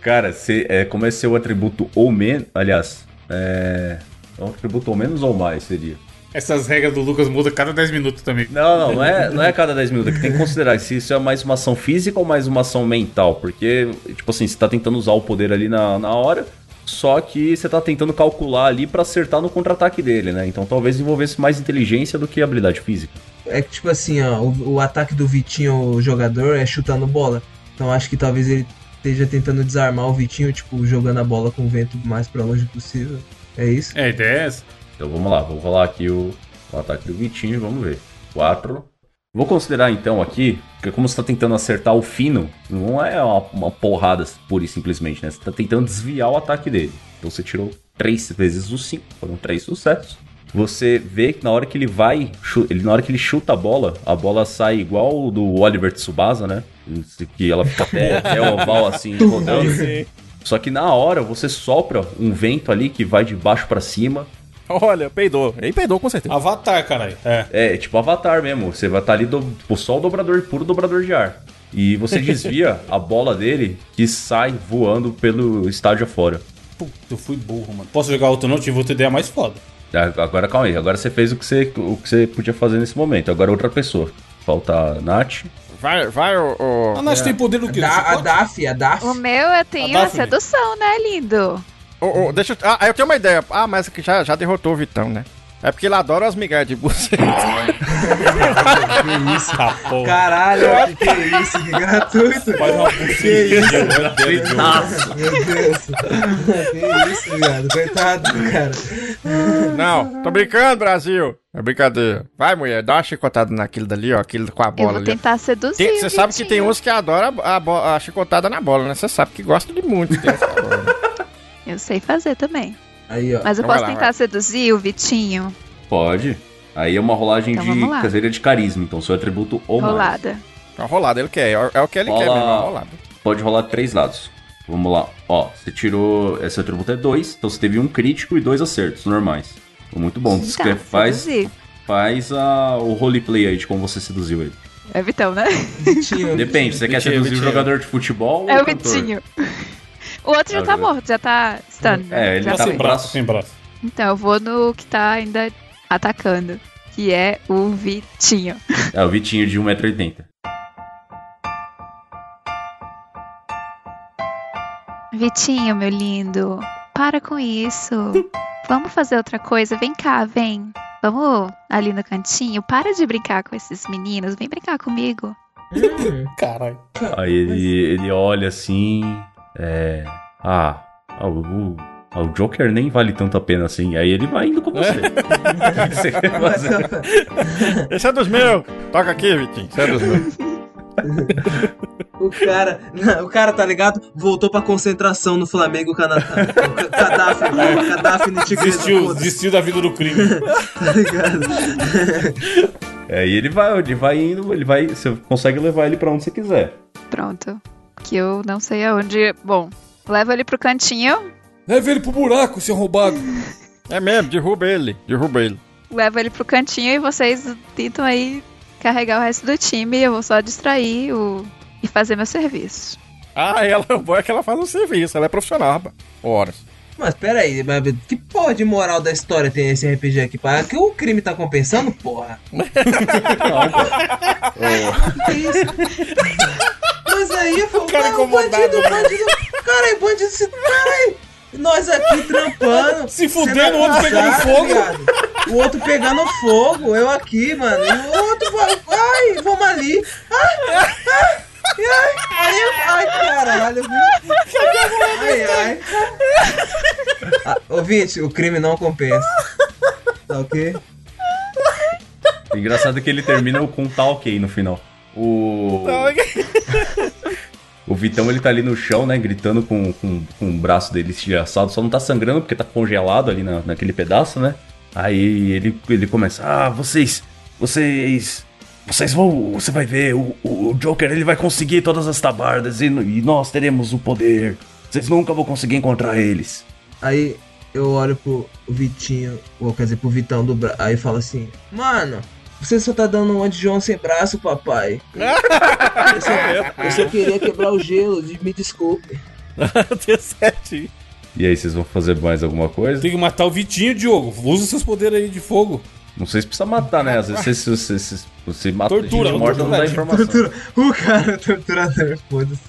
Cara, se, é, como é seu atributo ou menos. Aliás, é. é um atributo ou menos ou mais seria? Essas regras do Lucas mudam cada 10 minutos também. Não, não, não é, não é cada 10 minutos. É que tem que considerar se isso é mais uma ação física ou mais uma ação mental. Porque, tipo assim, você tá tentando usar o poder ali na, na hora, só que você tá tentando calcular ali pra acertar no contra-ataque dele, né? Então talvez envolvesse mais inteligência do que habilidade física. É que, tipo assim, ó, o, o ataque do Vitinho, o jogador, é chutando bola. Então acho que talvez ele esteja tentando desarmar o Vitinho, tipo, jogando a bola com o vento o mais pra longe possível. É isso? É, a ideia é essa. Então vamos lá, vou rolar aqui o, o ataque do Vitinho, vamos ver. 4. Vou considerar então aqui, que como você tá tentando acertar o fino, não é uma, uma porrada pura e simplesmente, né? Você tá tentando desviar o ataque dele. Então você tirou 3 vezes os 5, foram 3 sucessos. Você vê que na hora que ele vai, ele, na hora que ele chuta a bola, a bola sai igual do Oliver Tsubasa, né? Que ela fica até, até oval assim, rodando. Só que na hora você sopra um vento ali que vai de baixo pra cima Olha, peidou. Ele peidou com certeza. Avatar, caralho. É. É, tipo Avatar mesmo. Você vai estar ali, do, tipo, só o dobrador, puro dobrador de ar. E você desvia a bola dele que sai voando pelo estádio afora. Puta, eu fui burro, mano. Posso jogar outro não? Tive outra ideia mais foda. Ah, Agora calma aí, agora você fez o que você, o que você podia fazer nesse momento. Agora outra pessoa. Falta a Nath. Vai, vai, o. o- A Nath tem poder do quê? Da, a? Daf, a Daf. O meu eu tenho A a sedução, né, lindo? O- o- deixa eu. Ah, eu tenho uma ideia. Ah, mas que já, já derrotou o Vitão, né? É porque ele adora as migalhas de buceta. Que isso? Tá, porra. Caralho, que, que é isso? Que gratuito. Faz uma buceta. Fritaço. Meu Deus. que isso, viado? Coitado, cara. Não, tô brincando, Brasil. É brincadeira. Vai, mulher, dá uma chicotada naquilo dali, ó. Aquilo com a Eu bola vou ali. tentar seduzir. Você sabe que tem uns que adoram a, bo- a chicotada na bola, né? Você sabe que gosta de muito. Tem essa bola. Eu sei fazer também. Aí, ó. Mas eu Então posso lá, tentar vai. seduzir o Vitinho? Pode. Aí é uma rolagem Então de caseira de carisma. Então seu atributo ou mais. Rolada. É uma rolada, ele quer. É, é o que ele quer Rola- mesmo, é uma rolada. Pode rolar três lados. Vamos lá. Ó, você tirou. Esse atributo é dois. Então você teve um crítico e dois acertos normais. Muito bom. Tá, faz seduzir. faz a, o roleplay aí de como você seduziu ele. É o Vitão, né? Vitinho, Depende, você quer Vitinho, seduzir o Vitinho. jogador de futebol É ou o cantor? Vitinho. O outro já tá morto, já tá stun. né? É, ele Já Tá sem braço, sem braço. Então, eu vou no que tá ainda atacando. Que é o Vitinho. É, o Vitinho de 1,80m. Vitinho, meu lindo, para com isso. Vamos fazer outra coisa? Vem cá, vem. Vamos ali no cantinho. Para de brincar com esses meninos. Vem brincar comigo. Caralho. Aí ele, ele olha assim. É. Ah, ah, o, o, ah, o Joker nem vale tanto a pena assim. Aí ele vai indo com você. O que você fazer? Esse é dos meus. Toca aqui, Vitinho. Esse é dos meus. o cara, o cara, tá ligado? Voltou pra concentração no Flamengo com a Gaddafi, com a Gaddafi no Tigre Desistiu, desistiu da vida do crime. tá ligado? Aí ele vai, ele vai indo, ele vai. Você consegue levar ele pra onde você quiser. Pronto. Que eu não sei aonde. Bom, levo ele pro cantinho. Leva ele pro buraco, seu roubado. É mesmo, derruba ele. Derruba ele. Levo ele pro cantinho e vocês tentam aí carregar o resto do time. Eu vou só distrair o... e fazer meu serviço. Ah, ela, o bom é que ela faz um serviço. Ela é profissional, rapaz. Horas. Mas pera aí, mas que porra de moral da história tem esse RPG aqui? Para que o crime tá compensando, porra? Que isso? Mas aí, pô, cara cara, o bandido, o bandido. Caralho, bandido se. Caralho! Nós aqui trampando. Se fudendo, o outro pegando fogo. viado. O outro pegando fogo, eu aqui, mano. E o outro vai. Ai, vamos ali. Ai, ai, ai, ai, ai, caralho? Ai, ai. Ah, ouvinte, o crime não compensa. Tá ok? O engraçado é que ele termina com tá ok no final. O. O Vitão ele tá ali no chão, né? Gritando com, com, com o braço dele estilhaçado. Só não tá sangrando porque tá congelado ali na, naquele pedaço, né? Aí ele, ele começa: Ah, vocês. Vocês. Vocês vão. Você vai ver, o, o Joker ele vai conseguir todas as tabardas e, e nós teremos o poder. Vocês nunca vão conseguir encontrar eles. Aí eu olho pro Vitinho, ou quer dizer, pro Vitão do braço. Aí fala assim: Mano, você só tá dando um de João sem braço, papai. Eu só, eu só queria quebrar o gelo, me desculpe. Deu certinho. E aí, vocês vão fazer mais alguma coisa? Tem que matar o Vitinho, Diogo. Usa seus poderes aí de fogo. Não sei se precisa matar, né? Às vezes você, você, você, você mata Tortura, gente morta não dá informação. Tortura, o cara torturador, foda-se.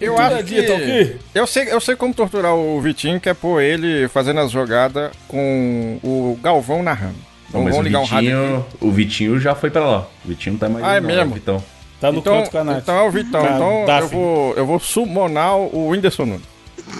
Eu acho Torturadinha, que... Eu sei, eu sei como torturar o Vitinho, que é pôr ele fazendo as jogadas com o Galvão narrando. Não, mas Vamos o ligar um rádio. Vitinho, o Vitinho já foi pra lá. O Vitinho não tá mais Ah, é não, mesmo? Vitão. Tá no Então, canto canal. então é o Vitão. Tá, então eu Daphne. vou, eu vou summonar o Whindersson Nunes.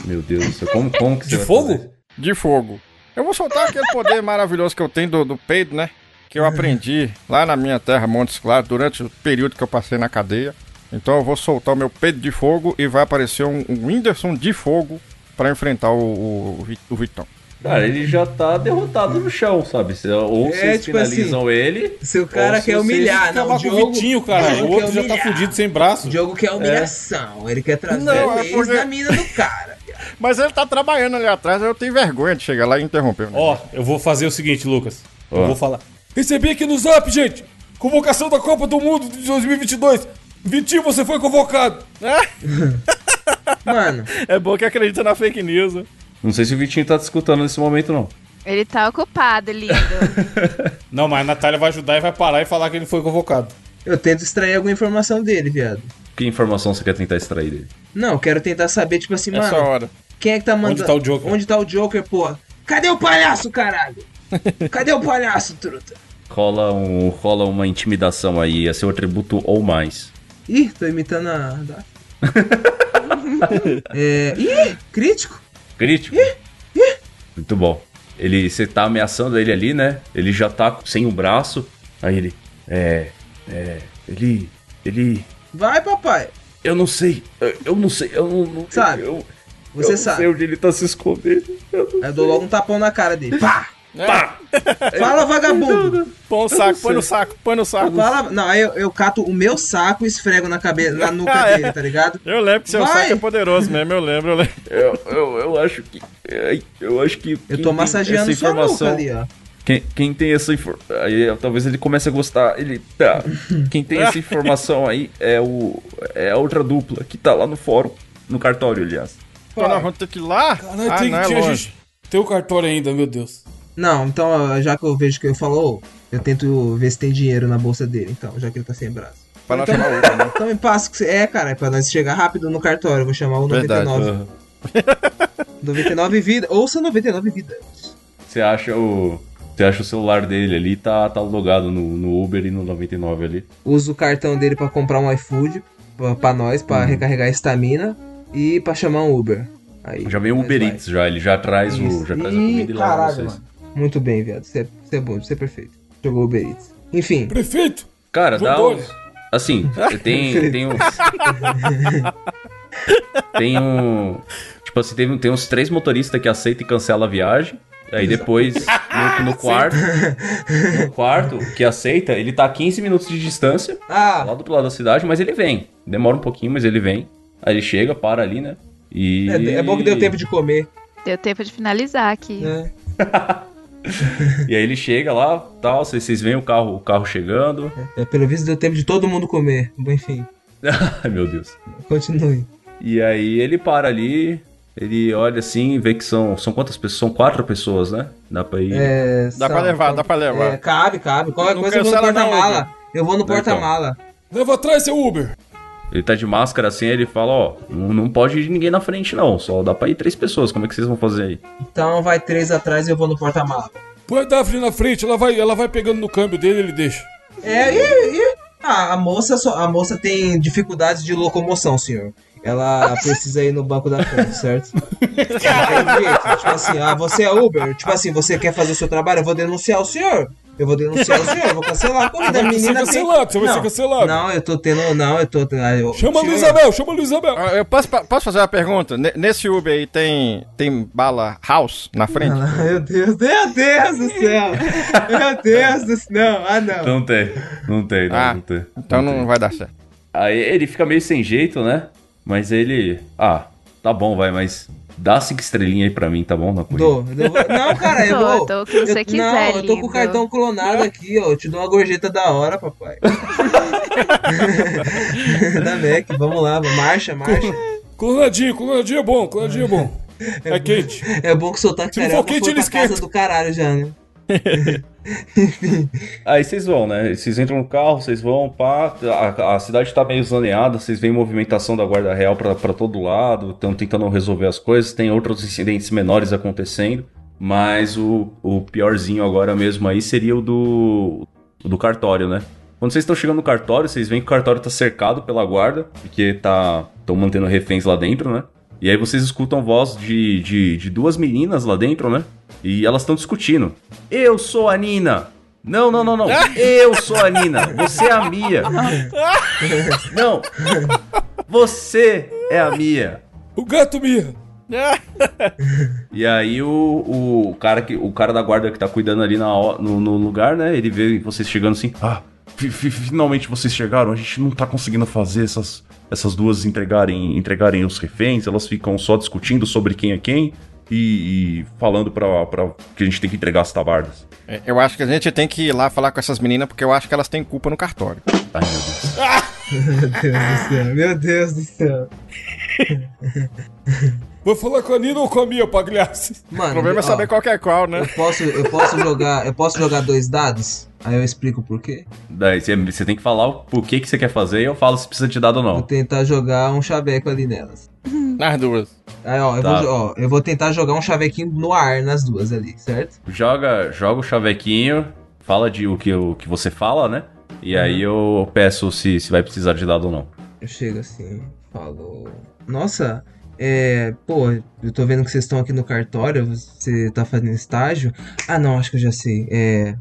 Meu Deus do céu, como, como que você De fogo? fazer? De fogo. Eu vou soltar aquele poder maravilhoso que eu tenho do, do peido, né? Que eu aprendi lá na minha terra, Montes Claros, durante o período que eu passei na cadeia. Então eu vou soltar o meu peido de fogo e vai aparecer um, um Whindersson de fogo pra enfrentar o, o, o Vitão. Cara, ele já tá derrotado no chão, sabe? Ou É, vocês tipo finalizam ele. Se o cara quer humilhar, não, o o Diogo, Vitinho, cara. Diogo O outro já tá fudido sem braço. O Diogo quer humilhação, ele quer trazer Não, o é ex porque- da mina do cara. Mas ele tá trabalhando ali atrás, eu tenho vergonha de chegar lá e interromper. o Ó, eu vou fazer o seguinte, Lucas. Eu Ó. vou falar. Recebi aqui no zap, gente. Convocação da Copa do Mundo de 2022. Vitinho, você foi convocado. Mano, É bom que acredita na fake news. Não sei se o Vitinho tá te escutando nesse momento, não. Ele tá ocupado, lindo. Não, mas a Natália vai ajudar e vai parar e falar que ele foi convocado. eu tento extrair alguma informação dele, viado. Que informação você quer tentar extrair dele? Não, eu quero tentar saber, tipo assim, Essa mano, hora. quem é que tá mandando... tá o Joker? Onde tá o Joker, porra? Cadê o palhaço, caralho? Cadê o palhaço, truta? Rola, um, rola uma intimidação aí, é seu atributo ou mais. Ih, tô imitando a... É... Ih, crítico? Crítico? Muito bom. Ele, você tá ameaçando ele ali, né? Ele já tá sem o braço. Aí ele, é, é, ele, ele, Vai, papai. eu não sei, eu, eu não sei, eu não, não Sabe, eu, Você eu não sabe. sei onde ele tá se escondendo. Eu não eu dou logo um tapão na cara dele. Pá! Pá! Fala, vagabundo! Põe o saco, põe no saco, põe no saco. Fala... Não, aí eu, eu cato o meu saco e esfrego na cabeça, na nuca Ah, é. dele, tá ligado? Eu lembro que seu Vai. saco é poderoso mesmo, eu lembro, eu lembro. Eu, eu, eu acho que, ai, eu acho que Eu tô tem massageando essa sua nuca informação, ali, ó. quem, quem tem essa informação, aí talvez ele comece a gostar. Ele, tá. Quem tem essa informação aí é o, é a outra dupla que tá lá no fórum, no cartório, aliás. Então nós vamos ter que ir lá? Caralho, ah, tem não, que é tinha longe. gente. Tem o cartório ainda, meu Deus. Não, então, já que eu vejo que ele falou, eu tento ver se tem dinheiro na bolsa dele, então, já que ele tá sem braço. Pra nós Então- chamar outra, né? Então me passa que você. É, cara, é pra nós chegar rápido no cartório. Eu vou chamar o Verdade. 99. 99 vida. Ouça 99 vida. Você acha o. Você acha o celular dele ali, tá, tá logado no, no Uber e no 99 ali. Usa o cartão dele pra comprar um iFood pra, pra nós, pra Uhum. recarregar a estamina e pra chamar um Uber. Aí, Já vem o Uber. Eats, já. Ele já traz, o, já traz a comida e leva caralho, vocês. mano. Muito bem, viado. Você é, você é bom, você é perfeito. Jogou Uber Eats. Enfim, Prefeito. Cara, dá uns... Assim, tem, tem uns... tem um... Tipo assim, tem, tem uns três motoristas que aceitam e cancelam a viagem. Aí depois, no, no quarto... No quarto, que aceita, ele tá a 15 minutos de distância. Ah. Lá do outro lado da cidade, mas ele vem. Demora um pouquinho, mas ele vem. Aí ele chega, para ali, né? E... é, é bom que deu tempo de comer. Deu tempo de finalizar aqui. Né? E aí ele chega lá, tal, vocês, vocês veem o carro, o carro chegando. É, pelo visto deu tempo de todo mundo comer. Bom, Enfim, Ai, meu Deus. continue. E aí ele para ali, Ele olha assim vê que são. São quantas pessoas? São quatro pessoas, né? Dá pra ir. É, Dá pra são- levar, dá pra levar. É, cabe, cabe. Qualquer Não coisa eu vou no porta-mala. Eu vou no Então. porta-mala. Leva atrás, seu Uber. Ele tá de máscara assim, ele fala, ó, não, não pode ir ninguém na frente, não. Só dá pra ir três pessoas. Como é que vocês vão fazer aí? Então vai três atrás e eu vou no porta-mala. Põe a Daphne na frente, ela vai, ela vai pegando no câmbio dele ele deixa. É, e, e- ah, a moça só, a moça tem dificuldades de locomoção, senhor. Ela precisa ir no banco da frente, certo? Tipo assim, ah, você é Uber? Tipo assim, você quer fazer o seu trabalho? Eu vou denunciar o senhor. Eu vou denunciar o senhor, eu vou cancelar a corrida. A Vai ser menina tem... cancelado, você vai não, ser cancelado. Não, eu tô tendo. Não, eu tô. ah, eu- Chama a Luizabel, chama a Luizabel. Ah, Eu posso, posso fazer uma pergunta? Ne- Nesse Uber aí tem, tem bala house na frente? Meu Deus, meu Deus do céu! Meu Deus do céu! Não, ah não. Não tem. Não tem, não, Ah, não tem. Então tem. não vai dar certo. Aí ele fica meio sem jeito, né? Mas ele. Ah, tá bom, vai, mas dá cinco estrelinhas aí pra mim, tá bom? Na corrida. Dou, vou- Não, cara, eu Dou, vou. dou o que você eu, quiser, Não, eu tô com o cartão clonado aqui, ó. Eu te dou uma gorjeta da hora, papai. da Mac, vamos lá, marcha, marcha. Clonadinho, clonadinho é bom, clonadinho é bom. É quente. É bom que soltar Se não carioca for quente, ele esquenta. do caralho já, né? Aí vocês vão, né? Vocês entram no carro, vocês vão, pá. A, a cidade tá meio zoneada, vocês veem movimentação da Guarda Real pra, todo lado, estão tentando resolver as coisas, tem outros incidentes menores acontecendo. Mas o, o piorzinho agora mesmo aí seria o do, do cartório, né? Quando vocês estão chegando no cartório, vocês veem que o cartório tá cercado pela guarda, porque tá estão mantendo reféns lá dentro, né? E aí vocês escutam voz de, de, de duas meninas lá dentro, né? E elas estão discutindo. Eu sou a Nina! Não, não, não, não. Eu sou a Nina. Você é a Mia. Não. Você é a Mia. O gato Mia. E aí o, o, cara, que, o cara da guarda que tá cuidando ali na, no, no lugar, né? Ele vê vocês chegando assim. Ah, fi- fi- finalmente vocês chegaram. A gente não tá conseguindo fazer essas, essas duas entregarem, entregarem os reféns. Elas ficam só discutindo sobre quem é quem e, e falando pra, pra que a gente tem que entregar as tabardas. É, Eu acho que a gente tem que ir lá falar com essas meninas porque eu acho que elas têm culpa no cartório. Ai, meu Deus. Meu Deus do céu, meu Deus do céu. Vai falar com a Nina ou com a Mia, Pagliassi? Mano, O problema é ó, saber qual que é qual, né? eu posso, eu posso jogar, eu posso jogar dois dados? Aí eu explico por quê. Daí você, tem que falar o o que, que você quer fazer e eu falo se precisa de dado ou Vou não. tentar jogar um chaveco ali nelas. Nas duas. Aí, ó, eu, Tá. vou, jo- ó, eu vou tentar jogar um chavequinho no ar nas duas ali, certo? Joga, joga o chavequinho, fala de o que, o que você fala, né? E aí eu peço se, se vai precisar de dado ou não. Eu chego assim, falo. Nossa, é. Pô, eu tô vendo que vocês estão aqui no cartório, você tá fazendo estágio. Ah, não, acho que eu já sei. É.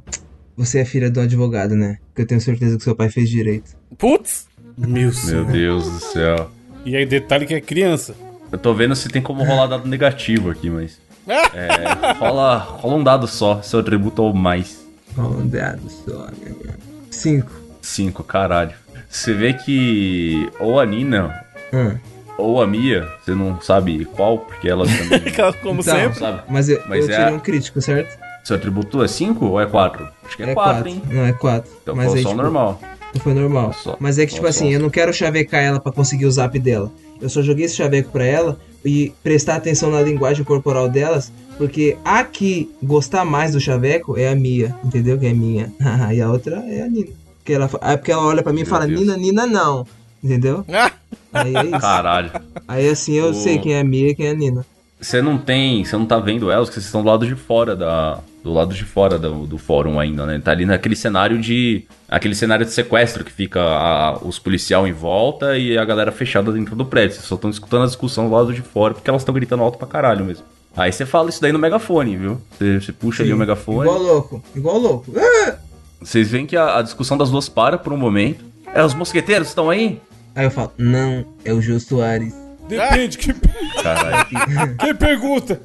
Você é filha do advogado, né? Porque eu tenho certeza que seu pai fez direito. Putz! Meu Deus. Meu Deus do céu. E aí, detalhe que é criança. Eu tô vendo se tem como rolar dado negativo aqui, mas. É, rola, rola um dado só, seu atributo ou mais. Qual um dado só, meu irmão? Cinco. Cinco, caralho. Você vê que ou a Nina Hum. Ou a Mia, você não sabe qual, porque elas também Como Então, sempre. sabe. Mas eu, Mas eu é tirei um crítico, certo? Seu atributo é 5 ou é 4? Acho que é 4, hein? Não, é quatro. Então Mas foi aí, só tipo, normal. Não foi normal. Só- Mas é que, tipo só- assim, só. eu não quero chavecar ela pra conseguir o zap dela. Eu só joguei esse chaveco pra ela e prestar atenção na linguagem corporal delas, porque a que gostar mais do chaveco é a Mia, entendeu? Que é minha. e a outra é a Nina. Porque ela, é porque ela olha pra mim e Meu fala, Deus. Nina, Nina não. Entendeu? Aí é isso. Caralho. Aí assim eu O- sei quem é a Mia e quem é a Nina. Você não tem. Você não tá vendo elas, porque vocês estão do lado de fora da. Do lado de fora do, do fórum ainda, né? Tá ali naquele cenário de. Aquele cenário de sequestro que fica a- os policial em volta e a galera fechada dentro do prédio. Vocês só estão escutando a discussão do lado de fora porque elas estão gritando alto pra caralho mesmo. Aí você fala isso daí no megafone, viu? Você, puxa ali o megafone. Igual louco, igual louco. Ah! Vocês veem que a, a discussão das duas para por um momento. É, os mosqueteiros estão aí? Aí eu falo, não, é o Jô Soares. Depende, quem, Caralho. quem pergunta?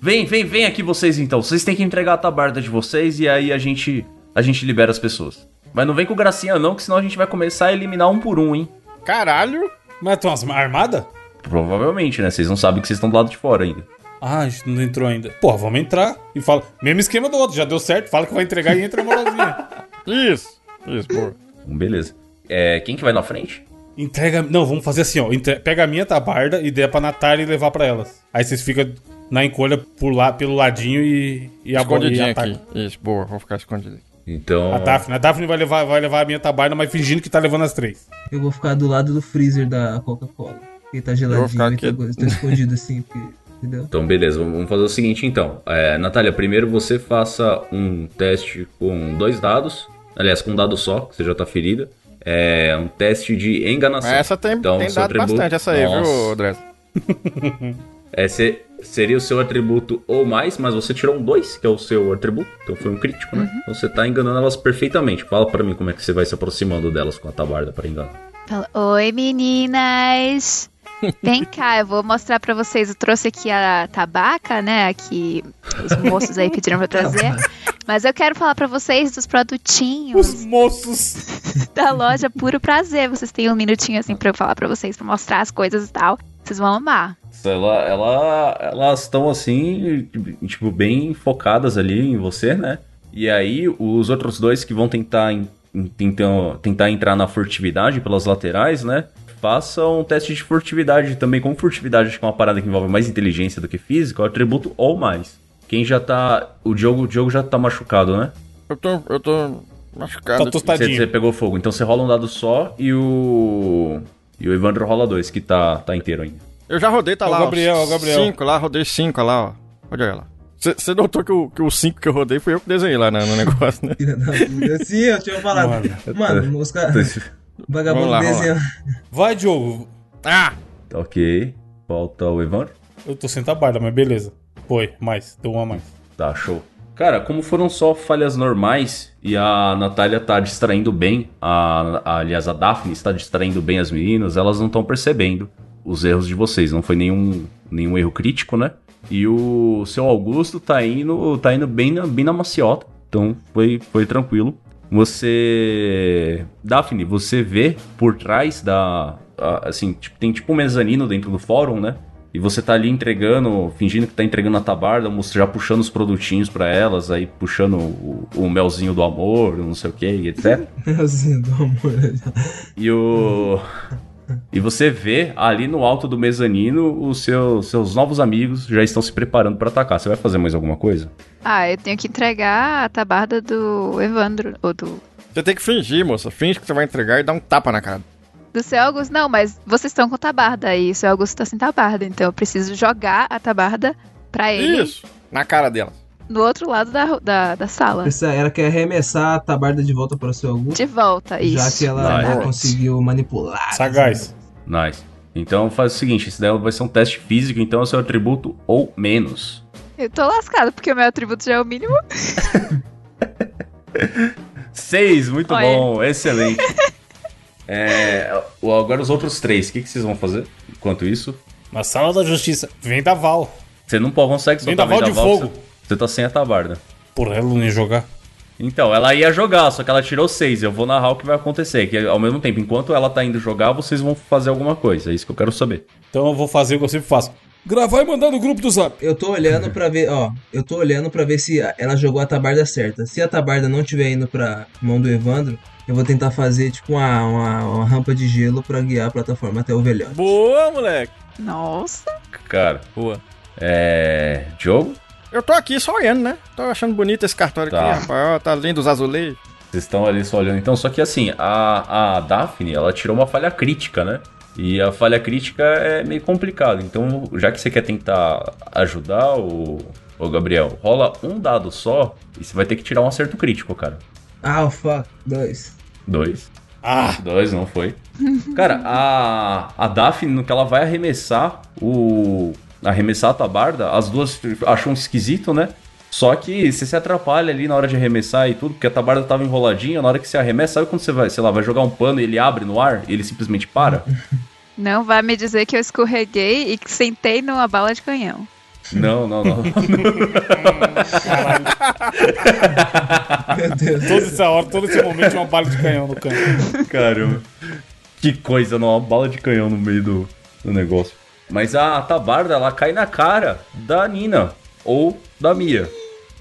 Vem, vem, vem aqui vocês então. Vocês têm que entregar a tabarda de vocês e aí a gente a gente libera as pessoas. Mas não vem com gracinha não, que senão a gente vai começar a eliminar um por um, hein? Caralho! Mas estão as armadas? Provavelmente, né? Vocês não sabem que vocês estão do lado de fora ainda. Ah, a gente não entrou ainda. Pô, vamos entrar e fala. Mesmo esquema do outro, já deu certo. Fala que vai entregar e entra moralzinha. Isso! Isso, pô. Beleza. É, quem que vai na frente? Entrega. Não, vamos fazer assim, ó. Entre- Pega a minha tabarda e dê pra Natália e levar pra elas. Aí vocês ficam na encolha por lá, pelo ladinho e, e a bola aqui. Isso, boa, vou ficar escondido. Então. A Daphne. A Daphne vai levar, vai levar a minha tabarda, mas fingindo que tá levando as três. Eu vou ficar do lado do freezer da Coca-Cola. Ele tá geladinho ficar e tá, aqui. tô escondido assim, porque. Entendeu? Então, beleza, vamos vamos fazer o seguinte então. É, Natália, primeiro você faça um teste com dois dados. Aliás, com um dado só, que você já tá ferida. É um teste de enganação. Essa tem, Então, tem dado atributo- bastante, essa aí, Nossa. viu, Dress? É, se- seria o seu atributo ou mais, mas você tirou um 2, que é o seu atributo. Então foi um crítico, né? Então você tá enganando elas perfeitamente. Fala pra mim como é que você vai se aproximando delas com a tabarda pra enganar. Oi, meninas! Vem cá, eu vou mostrar pra vocês. Eu trouxe aqui a tabaca, né? Que os moços aí pediram pra eu trazer. Mas eu quero falar pra vocês dos produtinhos Os moços. da loja Puro Prazer. Vocês têm um minutinho assim pra eu falar pra vocês, pra mostrar as coisas e tal. Vocês vão amar. Ela, ela, elas estão assim, tipo, bem focadas ali em você, né? E aí, os outros dois que vão tentar, em- em- tentam, tentar entrar na furtividade pelas laterais, né? Façam um teste de furtividade também. Como furtividade acho que é uma parada que envolve mais inteligência do que física, é o atributo ou mais. Quem já tá. O Diogo, o Diogo já tá machucado, né? Eu tô, eu tô machucado. Tá Você, tostadinho. você pegou fogo. Então você rola um dado só e o. E o Evandro rola dois, que tá, tá inteiro ainda. Eu já rodei, tá o lá. Gabriel, ó, o Gabriel. Cinco lá, rodei cinco lá, ó. Olha lá. Você notou que o, que o cinco que eu rodei foi eu que desenhei lá no, no negócio, né? Sim, eu tinha falado. Mano, os caras. Vagabundo Vamos lá, vamos desenhando. Vai, Diogo. Ah! Tá ok. Falta o Evandro. Eu tô sem tabarda, mas beleza. Foi, mais. Deu uma a mais. Tá, show. Cara, como foram só falhas normais e a Natália tá distraindo bem, a, a- aliás, a Daphne está distraindo bem as meninas, elas não estão percebendo os erros de vocês. Não foi nenhum, nenhum erro crítico, né? E o seu Augusto tá indo, tá indo bem, na, bem na maciota. Então foi, foi tranquilo. Você. Daphne, você vê por trás da. Assim, tipo, tem tipo um mezanino dentro do fórum, né? E você tá ali entregando, fingindo que tá entregando a tabarda, já puxando os produtinhos pra elas, aí puxando o, o melzinho do amor, não sei o que, etc. Melzinho do amor. E o. E você vê ali no alto do mezanino os seus, seus novos amigos já estão se preparando pra atacar. Você vai fazer mais alguma coisa? Ah, eu tenho que entregar a tabarda do Evandro, ou do, Você tem que fingir, moça. Finge que você vai entregar e dá um tapa na cara. do seu Augusto. Não, mas vocês estão com tabarda e o seu Augusto tá sem tabarda, então eu preciso jogar a tabarda pra ele Isso! Na cara dela. Do outro lado da, da, da sala. Essa, ela quer arremessar a tabarda de volta para o seu Augusto. De volta, isso. Já que ela Nice. conseguiu manipular. Sagaz. Nice. Então faz o seguinte: esse daí vai ser um teste físico, então é o seu atributo ou menos. Eu tô lascado, porque o meu atributo já é o mínimo. Seis, muito Olha. bom, excelente. É, o- agora os outros três, o que, que vocês vão fazer enquanto isso? Na sala da justiça. Vendaval. Você não pode- consegue soltar Vendaval de vendaval, fogo. Você, você tá sem a tabarda. Porra, ela não ia jogar. Então, ela ia jogar, só que ela tirou seis. Eu vou narrar o que vai acontecer. Que ao mesmo tempo, enquanto ela tá indo jogar, vocês vão fazer alguma coisa. É isso que eu quero saber. Então eu vou fazer o que eu sempre faço. Gravar e mandar no grupo do Zap. Eu tô olhando pra ver, ó. Eu tô olhando pra ver se ela jogou a tabarda certa. Se a tabarda não tiver indo pra mão do Evandro, eu vou tentar fazer tipo uma, uma, uma rampa de gelo pra guiar a plataforma até o velhote. Boa, moleque. Nossa. Cara, Boa. é. Diogo? Eu tô aqui só olhando, né? Tô achando bonito esse cartório Tá. aqui, rapaz. Ó, tá lindo os azulejos. Vocês estão ali só olhando. Então, só que assim, a, a Daphne, ela tirou uma falha crítica, né? E a falha crítica é meio complicado. Então, já que você quer tentar ajudar o, o Gabriel, rola um dado só e você vai ter que tirar um acerto crítico, cara. Ah, fuck. Dois. Dois. Ah, Dois, não foi. Cara, a, a Daphne, no que ela vai arremessar o. Arremessar a tabarda, as duas acham esquisito, né? Só que você se atrapalha ali na hora de arremessar e tudo, porque a tabarda tava enroladinha, na hora que você arremessa, sabe quando você vai, sei lá, vai jogar um pano e ele abre no ar e ele simplesmente para? Não vai me dizer que eu escorreguei e que sentei numa bala de canhão. Não, não, não. Meu Deus. toda essa hora, todo esse momento uma bala de canhão no canto. Caramba. Que coisa, não, uma bala de canhão no meio do, do negócio. Mas a tabarda, ela cai na cara da Nina ou da Mia.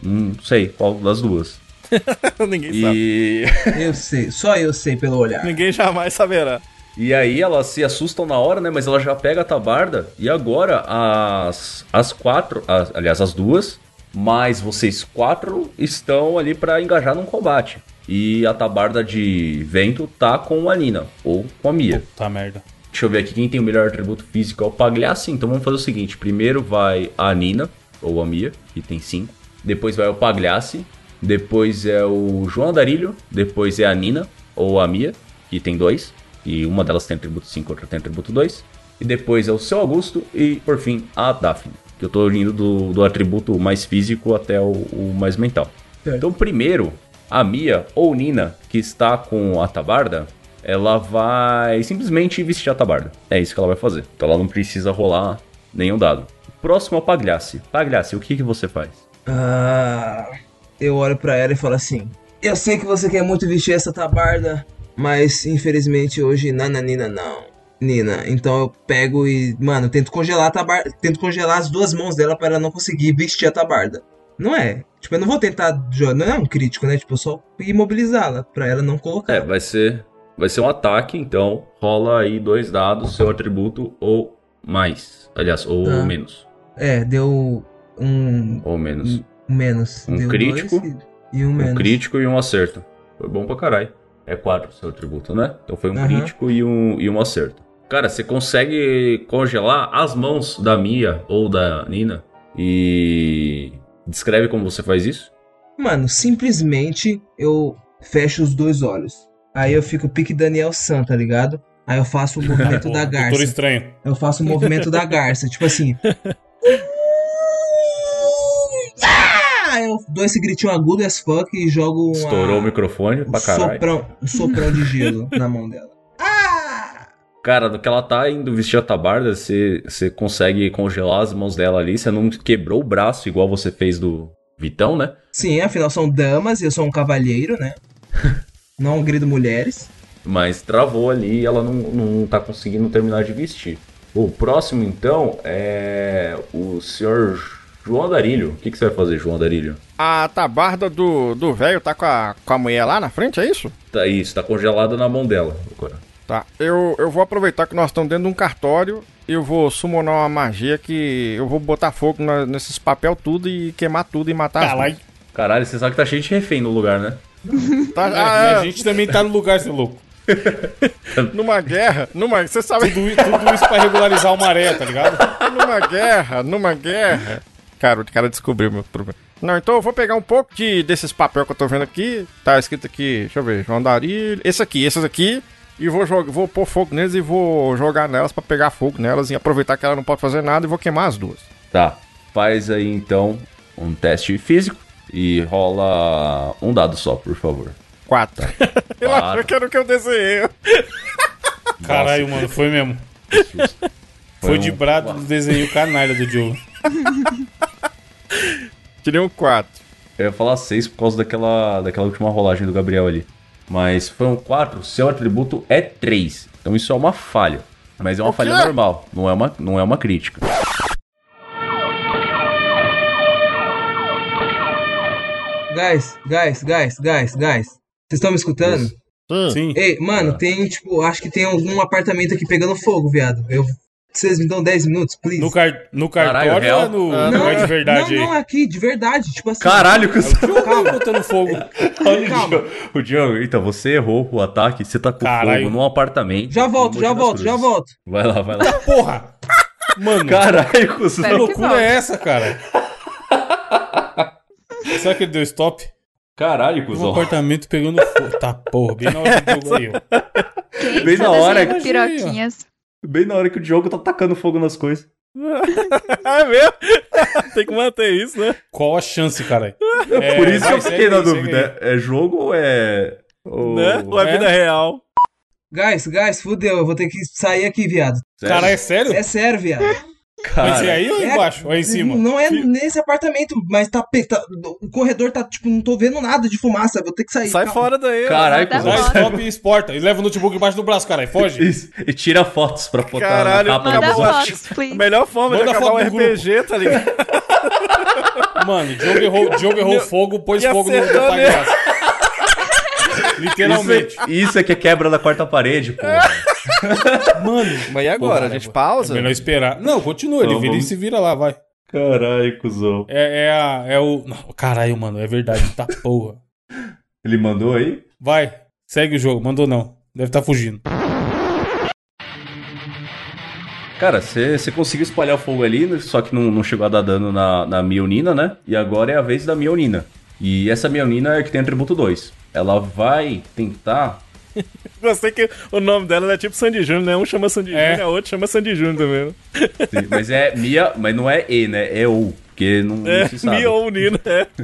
Não sei qual das duas. Ninguém sabe. E, Eu sei. Só eu sei pelo olhar. Ninguém jamais saberá. E aí elas se assustam na hora, né? Mas ela já pega a tabarda. E agora as, as quatro, as- aliás, as duas, mais vocês quatro estão ali pra engajar num combate. E a tabarda de vento tá com a Nina, ou com a Mia. Tá merda. Deixa eu ver aqui quem tem o melhor atributo físico é o Pagliassi. Então vamos fazer o seguinte: primeiro vai a Nina, ou a Mia, que tem 5. Depois vai o Pagliassi. Depois é o João Darilho. Depois é a Nina, ou a Mia, que tem 2. E uma delas tem atributo 5, outra tem atributo 2. E depois é o seu Augusto. E por fim, a Daphne. Que eu tô indo do, do atributo mais físico até o, o mais mental. Certo. Então, primeiro, a Mia ou Nina, que está com a tabarda, ela vai simplesmente vestir a tabarda. É isso que ela vai fazer. Então ela não precisa rolar nenhum dado. Próximo ao Pagliassi. Pagliassi, o que, que você faz? Ah, eu olho pra ela e falo assim: Eu sei que você quer muito vestir essa tabarda, mas infelizmente hoje nananina não. Nina, então eu pego e, mano, tento congelar a tabarda, tento congelar as duas mãos dela pra ela não conseguir vestir a tabarda. Não é? Tipo, eu não vou tentar, não é um crítico, né? Tipo, eu só imobilizá-la pra ela não colocar. É, vai ser, vai ser um ataque, então rola aí dois dados, seu atributo ou mais. Aliás, ou Tá. menos. É, deu um, Ou menos. um menos. Um deu crítico e, e um Um menos. crítico e um acerto. Foi bom pra caralho. É 4 seu atributo, né? Então foi um Aham. crítico e um, e um acerto. Cara, você consegue congelar as mãos da Mia ou da Nina e. Descreve como você faz isso? Mano, simplesmente eu fecho os dois olhos. Aí eu fico pique Daniel San, tá ligado? Aí eu faço o movimento da Doutor garça. Estranho. Eu faço o movimento da garça, tipo assim. Ah! Eu dou esse gritinho agudo as fuck e jogo uma, Estourou o microfone um pra caralho. soprão, um soprão de gelo na mão dela. Cara, no que ela tá indo vestir a tabarda, você, você consegue congelar as mãos dela ali. Você não quebrou o braço igual você fez do Vitão, né? Sim, afinal são damas e eu sou um cavalheiro, né? Não grito mulheres. Mas travou ali e ela não, não tá conseguindo terminar de vestir. O próximo, então, é o senhor João Darilho. O que, que você vai fazer, João Darilho? A tabarda do do velho tá com a, com a mulher lá na frente, é isso? Tá isso, tá congelada na mão dela agora. Tá, eu, eu vou aproveitar que nós estamos dentro de um cartório e eu vou summonar uma magia que eu vou botar fogo na- nesses papel tudo e queimar tudo e matar as Caralho. Caralho, você sabe que tá cheio de refém no lugar, né? Tá, É, ah, e a gente também tá no lugar, seu louco. Numa guerra, numa, você sabe, Tudo, tudo isso pra regularizar o maré, tá ligado? numa guerra, numa guerra. Cara, o cara descobriu meu problema. Não, então eu vou pegar um pouco de, desses papel que eu tô vendo aqui. Tá escrito aqui, deixa eu ver, João Darilho. Esse aqui, esses aqui. E vou, jogar, vou pôr fogo neles e vou jogar nelas pra pegar fogo nelas e aproveitar que ela não pode fazer nada e vou queimar as duas. Tá, faz aí então um teste físico e rola um dado só, por favor. Quatro. eu Quatro. achou que era o que eu desenhei. Caralho, mano, foi mesmo. Foi Foi um- de brado do desenho canalha do Diogo. Tirei um quatro. Eu ia falar 6 por causa daquela, daquela última rolagem do Gabriel ali. Mas foi um 4, seu atributo é 3. Então isso é uma falha. Mas é uma falha normal, não é uma, não é uma crítica. Guys, guys, guys, guys, guys. Vocês estão me escutando? Sim. Ei, mano, tem, tipo, acho que tem algum apartamento aqui pegando fogo, viado. Eu, vocês me dão 10 minutos, please? No, car no Caralho, cartório real? ou é no Ah, lugar de verdade não, não, aí? aqui, de verdade, tipo assim. Caralho, que Calma, botando fogo. Olha o Calma. Diogo. O Diogo, então você errou o ataque, você tá com Caralho. fogo num apartamento. Já volto, já volto, já volto. Vai lá, vai lá. Porra! Mano, Caralho, que loucura é essa, cara? Será que ele deu stop? Caralho, cuzão. apartamento pegando fogo. Tá, porra, bem na hora jogo aí, ó. Quem Bem na hora que- piroquinhas? Bem na hora que o Diogo tá tacando fogo nas coisas. É mesmo? Tem que manter isso, né? Qual a chance, cara? É, Por isso que eu fiquei na dúvida. É jogo ou é. Ou... Né? Ou é É? vida real? Guys, guys, fudeu, eu vou ter que sair aqui, viado. Sério? Cara, é sério? É sério, viado. Mas é aí ou É- embaixo? Ou é em cima? Não é nesse apartamento, mas tá, tá- O corredor tá, tipo, não tô vendo nada de fumaça, vou ter que sair. Sai calma. fora daí. Caralho. Dá foto. stop e exporta. E leva o notebook embaixo do braço, caralho. Foge. Isso. E tira fotos pra botar Caralho, na capa Manda a- fotos, please. A melhor forma Manda de acabar foto um no grupo. RPG, tá ligado? Mano, Diogo errou, Diogo errou Meu- fogo, pôs e fogo no, no palhaço. Literalmente. Isso, é- isso é que é quebra da quarta parede, porra. Mano, Mas e agora? Porra, a gente é pausa? melhor esperar. Não, continua, ele, Então, ele vamos- se vira lá, vai. Caralho, cuzão. É, é, a, é o. Não, caralho, mano, é verdade, tá porra. Ele mandou aí? Vai, segue o jogo, mandou não. Deve estar fugindo. Cara, você conseguiu espalhar o fogo ali, só que não, não chegou a dar dano na, na Mionina, né? E agora é a vez da Mionina. E essa Mionina é que tem atributo 2. Ela vai tentar. Gostei que o nome dela é tipo Sandy Júnior, né? Um chama Sandy É. Júnior, a outra chama Sandy Júnior também. né? Mas é Mia, mas não é E, né? É O. Porque não, não É, se sabe. Mia ou Nina, é.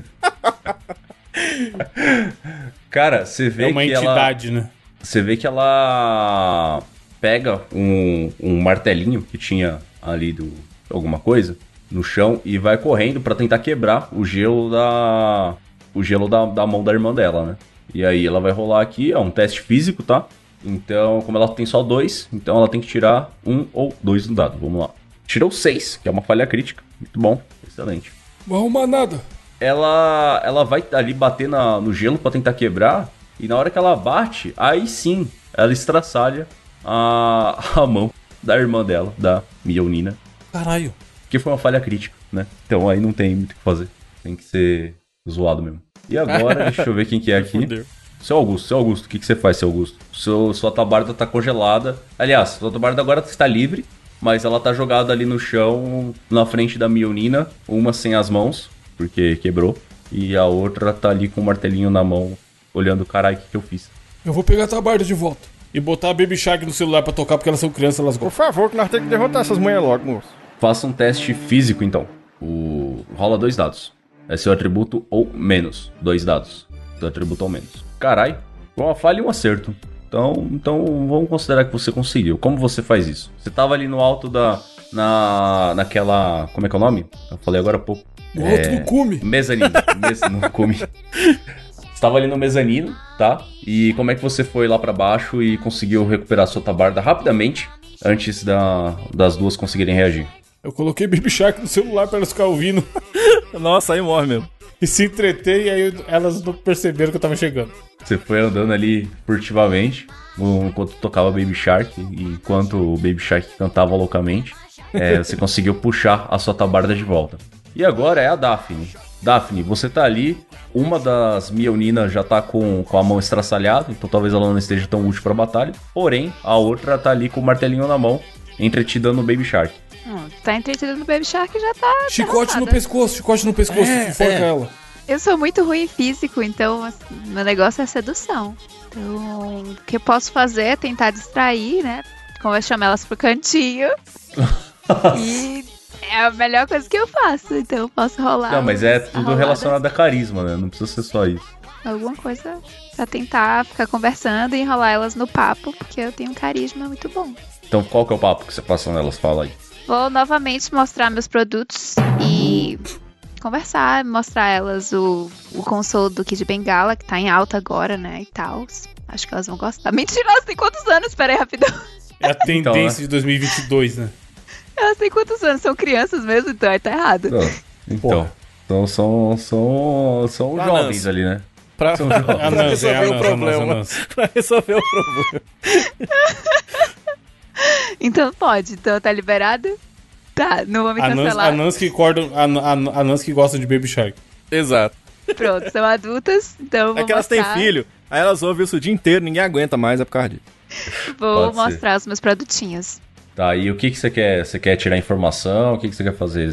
Cara, você vê É uma que ela. entidade, né? Você vê que ela pega um, um martelinho que tinha ali do alguma coisa no chão e vai correndo pra tentar quebrar o gelo da o gelo da, da mão da irmã dela, né? E aí ela vai rolar aqui, é um teste físico, tá? Então, como ela tem só dois, então ela tem que tirar um ou dois no dado. Vamos lá. Tirou seis, que é uma falha crítica. Muito bom, excelente Não arrumar nada. ela ela vai ali bater na- no gelo pra tentar quebrar e na hora que ela bate, aí sim, ela estraçalha a, a mão da irmã dela, da Mionina, Caralho. que foi uma falha crítica, né? Então aí não tem muito o que fazer, tem que ser zoado mesmo. E agora, deixa eu ver quem que é aqui. Fudeu. Seu Augusto, seu Augusto, o que, que você faz, seu Augusto? Seu, sua tabarda tá congelada. Aliás, sua tabarda agora está livre, mas ela tá jogada ali no chão, na frente da Mionina, uma sem as mãos, porque quebrou, e a outra tá ali com o martelinho na mão, olhando, caralho, o que, que eu fiz? Eu vou pegar a tabarda de volta. E botar a Baby Shark no celular pra tocar porque elas são crianças, elas Por gostam. favor, que nós temos que derrotar essas mulheres logo, moço. Faça um teste físico, então. O... Rola dois dados. É seu atributo ou menos. Dois dados. Seu atributo ou menos. Carai, uma falha e um acerto. Então, então vamos considerar que você conseguiu. Como você faz isso? Você tava ali no alto da. Na. Naquela. Como é que é o nome? Eu falei agora há pouco. No alto do cume. Mezanino. Mes... no cume. Você tava ali no mezanino, tá? E como é que você foi lá pra baixo e conseguiu recuperar sua tabarda rapidamente antes da... das duas conseguirem reagir? Eu coloquei Baby Shark no celular pra elas ficar ouvindo Nossa, aí morre mesmo. e se entreter, e aí elas não perceberam que eu tava chegando. Você foi andando ali furtivamente enquanto tocava Baby Shark e enquanto o Baby Shark cantava loucamente. é, você conseguiu puxar a sua tabarda de volta. E agora é a Daphne. Daphne, você tá ali. Uma das Mioninas já tá com, com a mão estraçalhada, então talvez ela não esteja tão útil pra batalha. Porém, a outra tá ali com o martelinho na mão, entretida no Baby Shark. Tá entretido no Baby Shark já tá. Chicote no pescoço, chicote no pescoço. É, enforca é. ela. Eu sou muito ruim em físico, então assim, meu negócio é sedução. Então, o que eu posso fazer é tentar distrair, né? Como eu chamo elas pro cantinho. e é a melhor coisa que eu faço. Então eu posso rolar. Não, mas é tudo arroladas, relacionado a carisma, né? Não precisa ser só isso. Alguma coisa pra tentar ficar conversando e enrolar elas no papo, porque eu tenho um carisma muito bom. Então qual que é o papo que você passa nelas? Fala aí. Vou novamente mostrar meus produtos e conversar, mostrar a elas o, o console do Kid Bengala, que tá em alta agora, né, e tal. Acho que elas vão gostar. Mentira, elas têm quantos anos? Pera aí, rapidão. É a Então, tendência de 2022, né? Elas têm quantos anos? São crianças mesmo, então aí tá errado. Não, então, então são, são, são Ah, jovens não. ali, né? Pra, São jovens. A pra Nancy, é a resolver o problema. Pra resolver o problema. Então pode, então tá liberado? Tá, não vou me cancelar. a Nancy que corda, a, a, a Nancy que gosta de Baby Shark. Exato. Pronto, são adultas, então É que elas têm mostrar, filho, aí elas ouvem isso o dia inteiro, ninguém aguenta mais, é por causa disso. Vou Pode ser. mostrar os meus produtinhos. Tá, e o que, que você quer? Você quer tirar informação? O que, que você quer fazer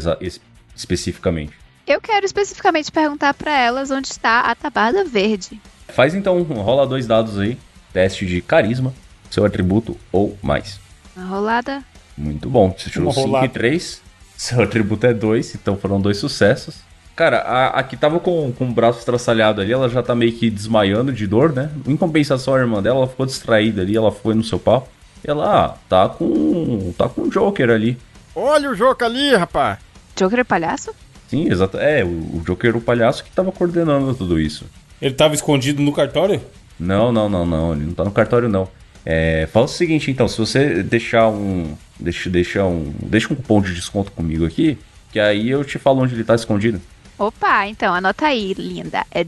especificamente? Eu quero especificamente perguntar pra elas onde está a tabarda verde. Faz então, rola dois dados aí. Teste de carisma, seu atributo ou mais. Uma rolada. Muito bom. Você tirou Uma 5 e rolada. 3. Seu atributo é 2, então foram dois sucessos. Cara, a, a que tava com, com o braço estraçalhado ali, ela já tá meio que desmaiando de dor, né? Em compensação, a irmã dela, ela ficou distraída ali, ela foi no seu pau. Ela ah, tá com. tá com o Joker ali. Olha o jogo ali, rapaz. Joker é palhaço? Sim, exato. É, o, o Joker, o palhaço que tava coordenando tudo isso. Ele tava escondido no cartório? Não, não, não, não. Ele não tá no cartório, não. É, fala o seguinte, então, se você deixar um. Deixa, deixa um. Deixa um cupom de desconto comigo aqui, que aí eu te falo onde ele tá escondido. Opa, então anota aí, linda. É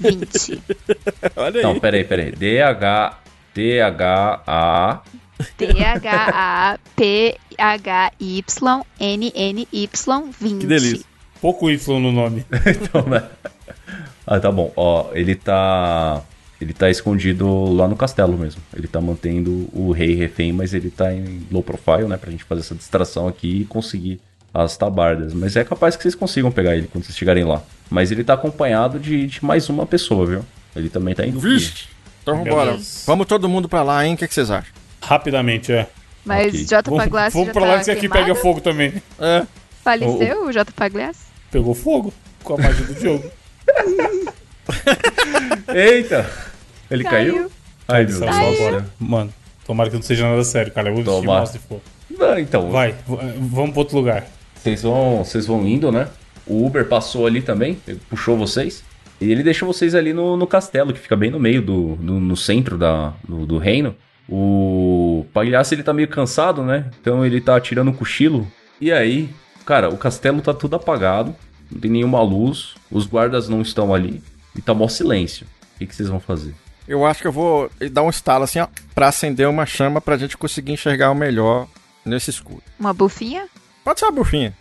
20. Olha aí. Não, peraí, peraí. D-H... D-H-A... T-H-A-P-H-Y-N-N-Y 20. Que delícia. Pouco Y no nome. Então, né? Ah, tá bom. Ó, ele tá. Ele tá escondido lá no castelo mesmo. Ele tá mantendo o rei refém, mas ele tá em low profile, né? Pra gente fazer essa distração aqui e conseguir as tabardas. Mas é capaz que vocês consigam pegar ele quando vocês chegarem lá. Mas ele tá acompanhado de, de mais uma pessoa, viu? Ele também tá indo. Vixe! Então vambora. Vamos todo mundo pra lá, hein? O que, que vocês acham? Rapidamente, é. Mas Ok. J. Vamos, Paglass vamos já pra tá lá que esse aqui pega fogo também. É. Faleceu o J. Paglass? Pegou fogo com a magia do jogo. Eita! Ele caiu? Caiu. Ai, meu Deus. agora. Mano, tomara que não seja nada sério, cara. Eu vou mal se for. Ah, então, Vai, vamos pra outro lugar. Vocês vão, vocês vão indo, né? O Uber passou ali também, puxou vocês. E ele deixou vocês ali no, no castelo, que fica bem no meio do. no, no centro da, do, do reino. O palhaço ele tá meio cansado, né? Então ele tá tirando um cochilo. E aí, cara, o castelo tá tudo apagado. Não tem nenhuma luz. Os guardas não estão ali. E tá mó silêncio. O que, que vocês vão fazer? Eu acho que eu vou dar um estalo assim, ó, pra acender uma chama pra gente conseguir enxergar o melhor nesse escuro. Uma bufinha? Pode ser uma bufinha.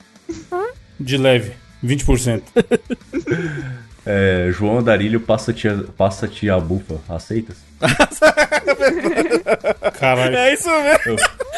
De leve, 20%. É, João Andarilho passa-te a, passa a bufa. Aceitas? Caralho. É isso mesmo.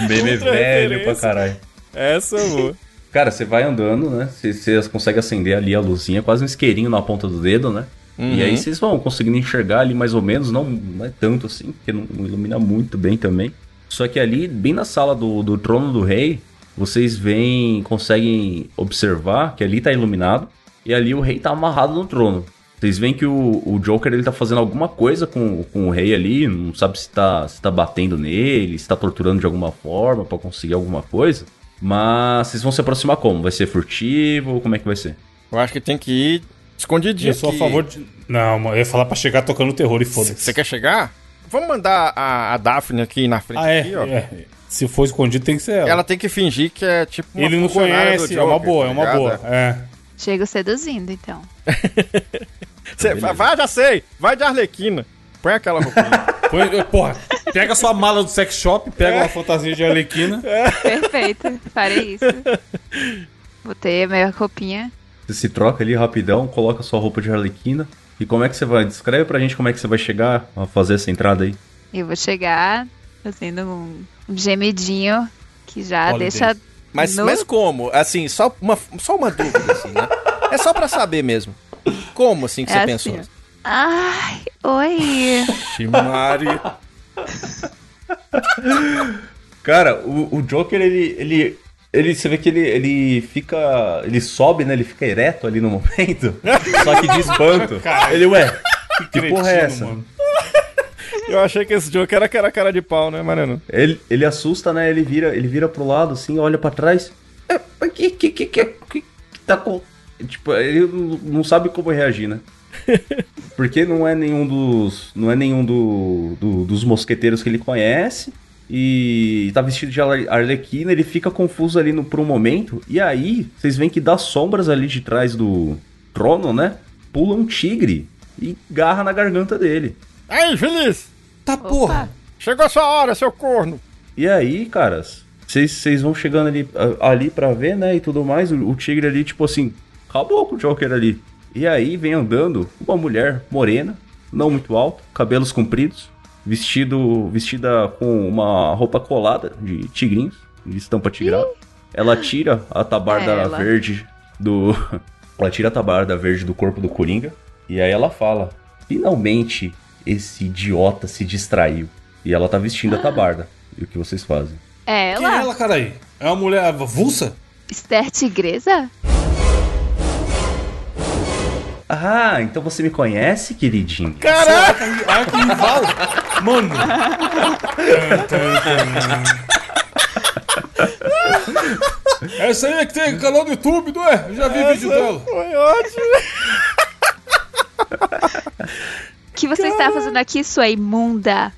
Meme Outra velho pra caralho. Essa é boa. Cara, você vai andando, né? Você, consegue acender ali a luzinha, quase um isqueirinho na ponta do dedo, né? E aí vocês vão conseguindo enxergar ali mais ou menos, não, não é tanto assim, porque não ilumina muito bem também. Só que ali, bem na sala do, do trono do rei, vocês veem, conseguem observar que ali tá iluminado e ali o rei tá amarrado no trono. Vocês veem que o, o Joker ele tá fazendo alguma coisa com, com o rei ali, não sabe se tá, se tá batendo nele, se tá torturando de alguma forma pra conseguir alguma coisa. Mas vocês vão se aproximar como? Vai ser furtivo? Como é que vai ser? Eu acho que tem que ir escondidinho. Eu sou a favor de. Não, mano, eu ia falar pra chegar tocando terror e foda-se. Você quer chegar? Vamos mandar a, a Daphne aqui na frente. Ah, é, aqui, ó. é. Se for escondido, tem que ser ela. Ela tem que fingir que é tipo uma Ele não conhece, é uma Joker, boa, tá é uma boa. É. Chego seduzindo, então. Cê- vai, já sei. Vai de Arlequina. Põe aquela roupinha. Põe- porra, pega sua mala do sex shop, pega uma fantasia de Arlequina. Perfeito, farei isso. Botei a minha roupinha. Você se troca ali rapidão, coloca sua roupa de arlequina. E como é que você vai? Descreve pra gente como é que você vai chegar a fazer essa entrada aí. Eu vou chegar fazendo um, gemidinho que já Olha deixa. Deus. Mas, no- mas como? Assim, só uma, só uma dúvida, assim, né? É só pra saber mesmo. Como, assim, que É você assim, pensou? ó. Ai, oi. Mari. Cara, o, o Joker, ele, ele, ele. Você vê que ele, ele fica. Ele sobe, né? Ele fica ereto ali no momento. só que de espanto. Cara, ele, ué, que porra é Cretino, essa? mano. Eu achei que esse Joker era cara, cara de pau, né, Mariano? Ele, ele assusta, né? Ele vira, ele vira pro lado, assim, olha pra trás. É, mas que, que, que, que, que, que tá com. Tipo, ele não- não sabe como reagir, né? Porque não é nenhum dos. Não é nenhum do, do- dos mosqueteiros que ele conhece. E tá vestido de arle- arlequina, ele fica confuso ali no, por um momento. E aí, vocês veem que das sombras ali de trás do trono, né? Pula um tigre e garra na garganta dele. Aí, feliz! Tá porra. Chegou a sua hora, seu corno! E aí, caras, vocês vão chegando ali, ali pra ver, né, e tudo mais, o, o tigre ali, tipo assim, acabou com o Joker ali. E aí vem andando uma mulher morena, não muito alta, cabelos compridos, vestido, vestida com uma roupa colada de tigrinhos, de estampa tigrada. Ela tira a tabarda Ela. verde do... ela tira a tabarda verde do corpo do Coringa, e aí ela fala, finalmente esse idiota se distraiu. E ela tá vestindo a tabarda. E o que vocês fazem? É Quem é ela? ela, caralho? É uma mulher avulsa? Esther Tigresa? Ah, então você me conhece, queridinho? Caraca! Rival! Mano! Essa aí é que tem canal no YouTube, não é? Eu já vi vídeo dela. Foi ótimo! O que você está fazendo aqui, sua imunda?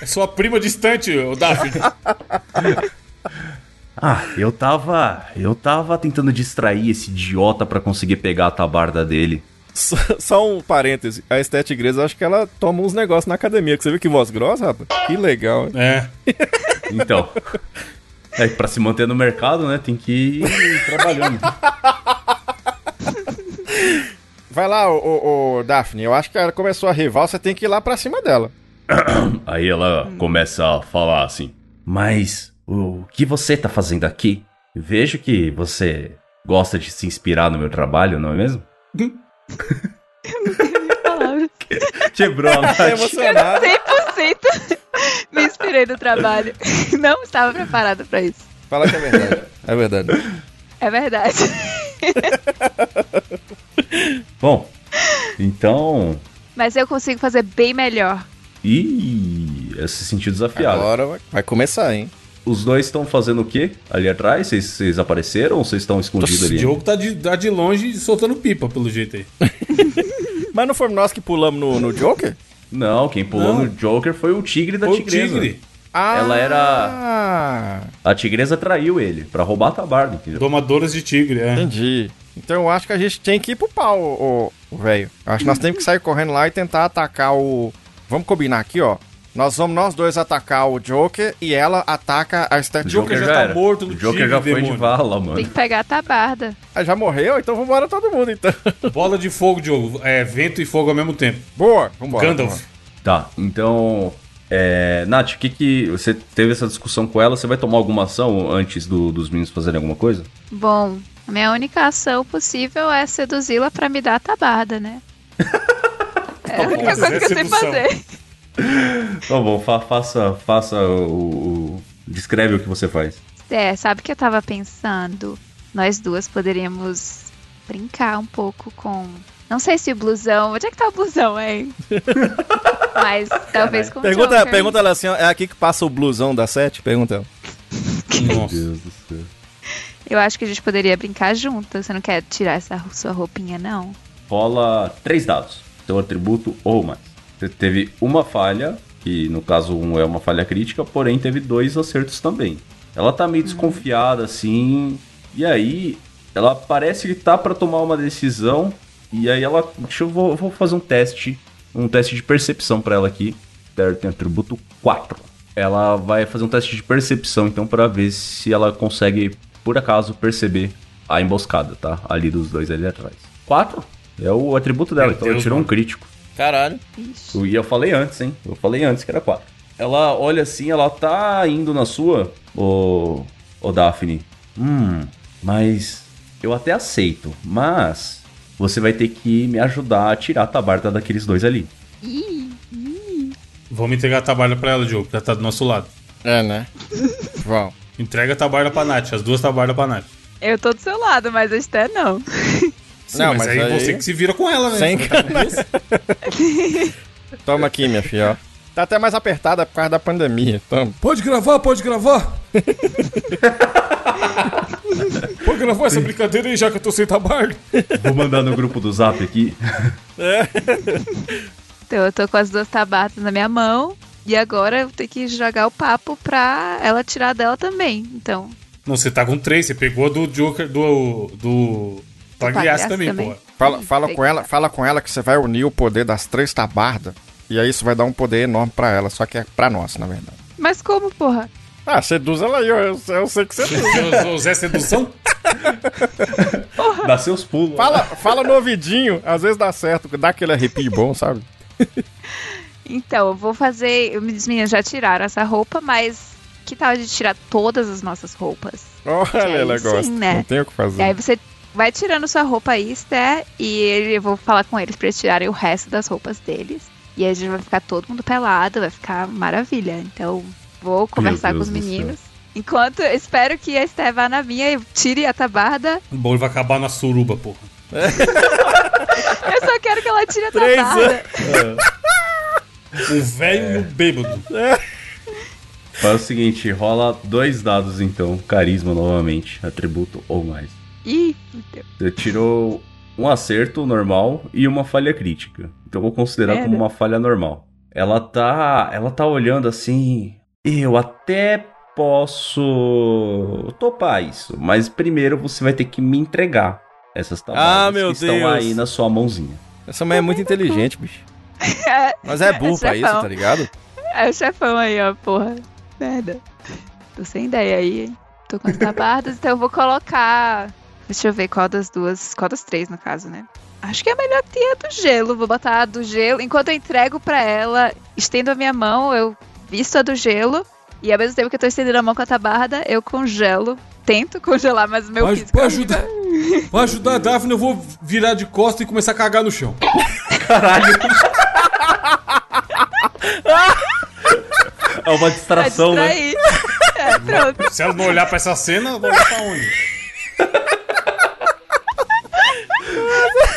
É sua prima distante, o Daphne. Ah, eu tava. Eu tava tentando distrair esse idiota pra conseguir pegar a tabarda dele. Só, só um parêntese. A Estética Igreja, acho que ela toma uns negócios na academia. Que você viu que voz grossa, rapaz? Que legal, hein? É. Então. É, pra se manter no mercado, né? Tem que ir trabalhando. Vai lá, ô, ô, Daphne. Eu acho que ela começou a rival, você tem que ir lá pra cima dela. Aí ela começa a falar assim: Mas o que você tá fazendo aqui? Vejo que você gosta de se inspirar no meu trabalho, não é mesmo? Palavras. Quebrou a É Nath. emocionado. 100% me inspirei no trabalho. Não estava preparada pra isso. Fala que é verdade. É verdade. É verdade. Bom, então. Mas eu consigo fazer bem melhor. Ih, ela se sentiu desafiada. Agora vai começar, hein? Os dois estão fazendo o quê ali atrás? Vocês, apareceram ou vocês estão escondidos O ali? Diogo tá de, tá de longe soltando pipa, pelo jeito aí. Mas não fomos nós que pulamos no, no Joker? Não, quem pulou Não. no Joker foi o tigre da Foi o tigresa. tigre. Ah, Ela era- A tigresa traiu ele pra roubar a tabarda, entendeu? Domadoras de tigre, é. Entendi. Então eu acho que a gente tem que ir pro pau, velho. Acho que nós temos que sair correndo lá e tentar atacar o. Vamos combinar aqui, ó. Nós vamos nós dois atacar o Joker e ela ataca a O Estética. Joker já tá morto no O Joker tigre, já foi de demônio. vala, Tem mano. que pegar a tabarda. Ah, já morreu? Então vambora todo mundo, então. Bola de fogo, Diogo. É, vento e fogo ao mesmo tempo. Boa, vambora. Gandalf. vambora. Tá, então. É, Nath, o que que. Você teve essa discussão com ela? Você vai tomar alguma ação antes do- dos meninos fazerem alguma coisa? Bom, a minha única ação possível é seduzi-la pra me dar a tabarda, né? É a única coisa é que eu sei fazer. Tá bom, fa- faça, faça o, o- Descreve o que você faz. É, sabe o que eu tava pensando? Nós duas poderíamos brincar um pouco com. Não sei se o blusão. Onde é que tá o blusão, hein? Mas talvez com Pergunta, Joker. pergunta ela assim, é aqui que passa o blusão da sete? Pergunta ela. Nossa. Deus do céu. Eu acho que a gente poderia brincar junto. Você não quer tirar essa sua roupinha, não? Rola três dados. Seu atributo ou mais. Você teve uma falha, que no caso um é uma falha crítica, porém teve dois acertos também. Ela tá meio desconfiada assim. E aí, ela parece que tá pra tomar uma decisão. E aí ela. Deixa eu vou, vou fazer um teste. Um teste de percepção pra ela aqui. Ela tem atributo 4. Ela vai fazer um teste de percepção, então, pra ver se ela consegue, por acaso, perceber a emboscada, tá? Ali dos dois ali atrás. 4? É o atributo dela, Meu então ela Deus, tirou um crítico. Caralho. Ixi. E eu falei antes, hein? Eu falei antes que era 4. Ela olha assim, ela tá indo na sua, ô, ô Daphne. Hum, mas eu até aceito, mas você vai ter que me ajudar a tirar a tabarda daqueles dois ali. Ih, Vamos entregar a tabarda pra ela, Diogo, que ela tá do nosso lado. É, né? Vamos. Entrega a tabarda pra Nath, as duas tabardas pra Nath. eu tô do seu lado, mas a Esté não. Sim, Não, mas, mas aí, aí- você que se vira com ela, né? Sem duas. Toma aqui, minha filha, ó. Tá até mais apertada por causa da pandemia. Toma. Pode gravar, pode gravar. pode gravar essa brincadeira aí, já que eu tô sem tabardo. Vou mandar no grupo do Zap aqui. Então eu tô com as duas tabardas na minha mão. E agora eu tenho que jogar o papo pra ela tirar dela também. Então, Não, você tá com três, você pegou a do Joker, do. do. Pagliasse Pagliasse também, também. pô. Fala, fala com ela, fala com ela que você vai unir o poder das três tabardas. E aí isso vai dar um poder enorme pra ela, só que é pra nós, na verdade. mas como, porra? Ah, seduz ela aí. Eu, eu sei que você Seu- Zé Sedução? Dá seus pulos. Fala, fala no ouvidinho, às vezes dá certo, dá aquele arrepio bom, sabe? Então, eu vou fazer. Os meninos já tiraram essa roupa, mas que tal de tirar todas as nossas roupas? Olha, aí ela sim, gosta. né? Não tem o que E fazer. aí você vai tirando sua roupa aí, Esther, e ele- eu vou falar com eles pra eles tirarem o resto das roupas deles. E aí a gente vai ficar todo mundo pelado, vai ficar maravilha. Então, vou conversar com os meninos. Enquanto eu espero que a Esther vá na minha e tire a tabarda. Bom, ele vai acabar na suruba, porra. Eu só quero que ela tire a Três tabarda. O velho e o bêbado. Faz o seguinte, rola dois dados então, carisma novamente, atributo ou mais. Ih, meu Deus. Você tirou um acerto normal e uma falha crítica. Então eu vou considerar Merda. como uma falha normal. Ela tá, ela tá olhando assim, eu até posso topar isso, mas primeiro você vai ter que me entregar essas tabardas Ah, meu que estão aí na sua mãozinha. Essa mulher é muito inteligente, bicho. Mas é burro pra isso, tá ligado? É o chefão aí, ó, porra. Merda. Tô sem ideia aí, hein? Tô com as tabardas, então eu vou colocar. Deixa eu ver qual das duas. Qual das três, no caso, né? Acho que é melhor ter a do gelo. Vou botar a do gelo. Enquanto eu entrego pra ela, estendo a minha mão, eu visto a do gelo. E ao mesmo tempo que eu tô estendendo a mão com a tabarda, eu congelo. Tento congelar, mas o meu Pra, físico. pra ajudar, pra ajudar a Daphne, eu vou virar de costa e começar a cagar no chão. É uma distração, né? É, pronto. Se ela não olhar pra essa cena, eu vou olhar pra onde?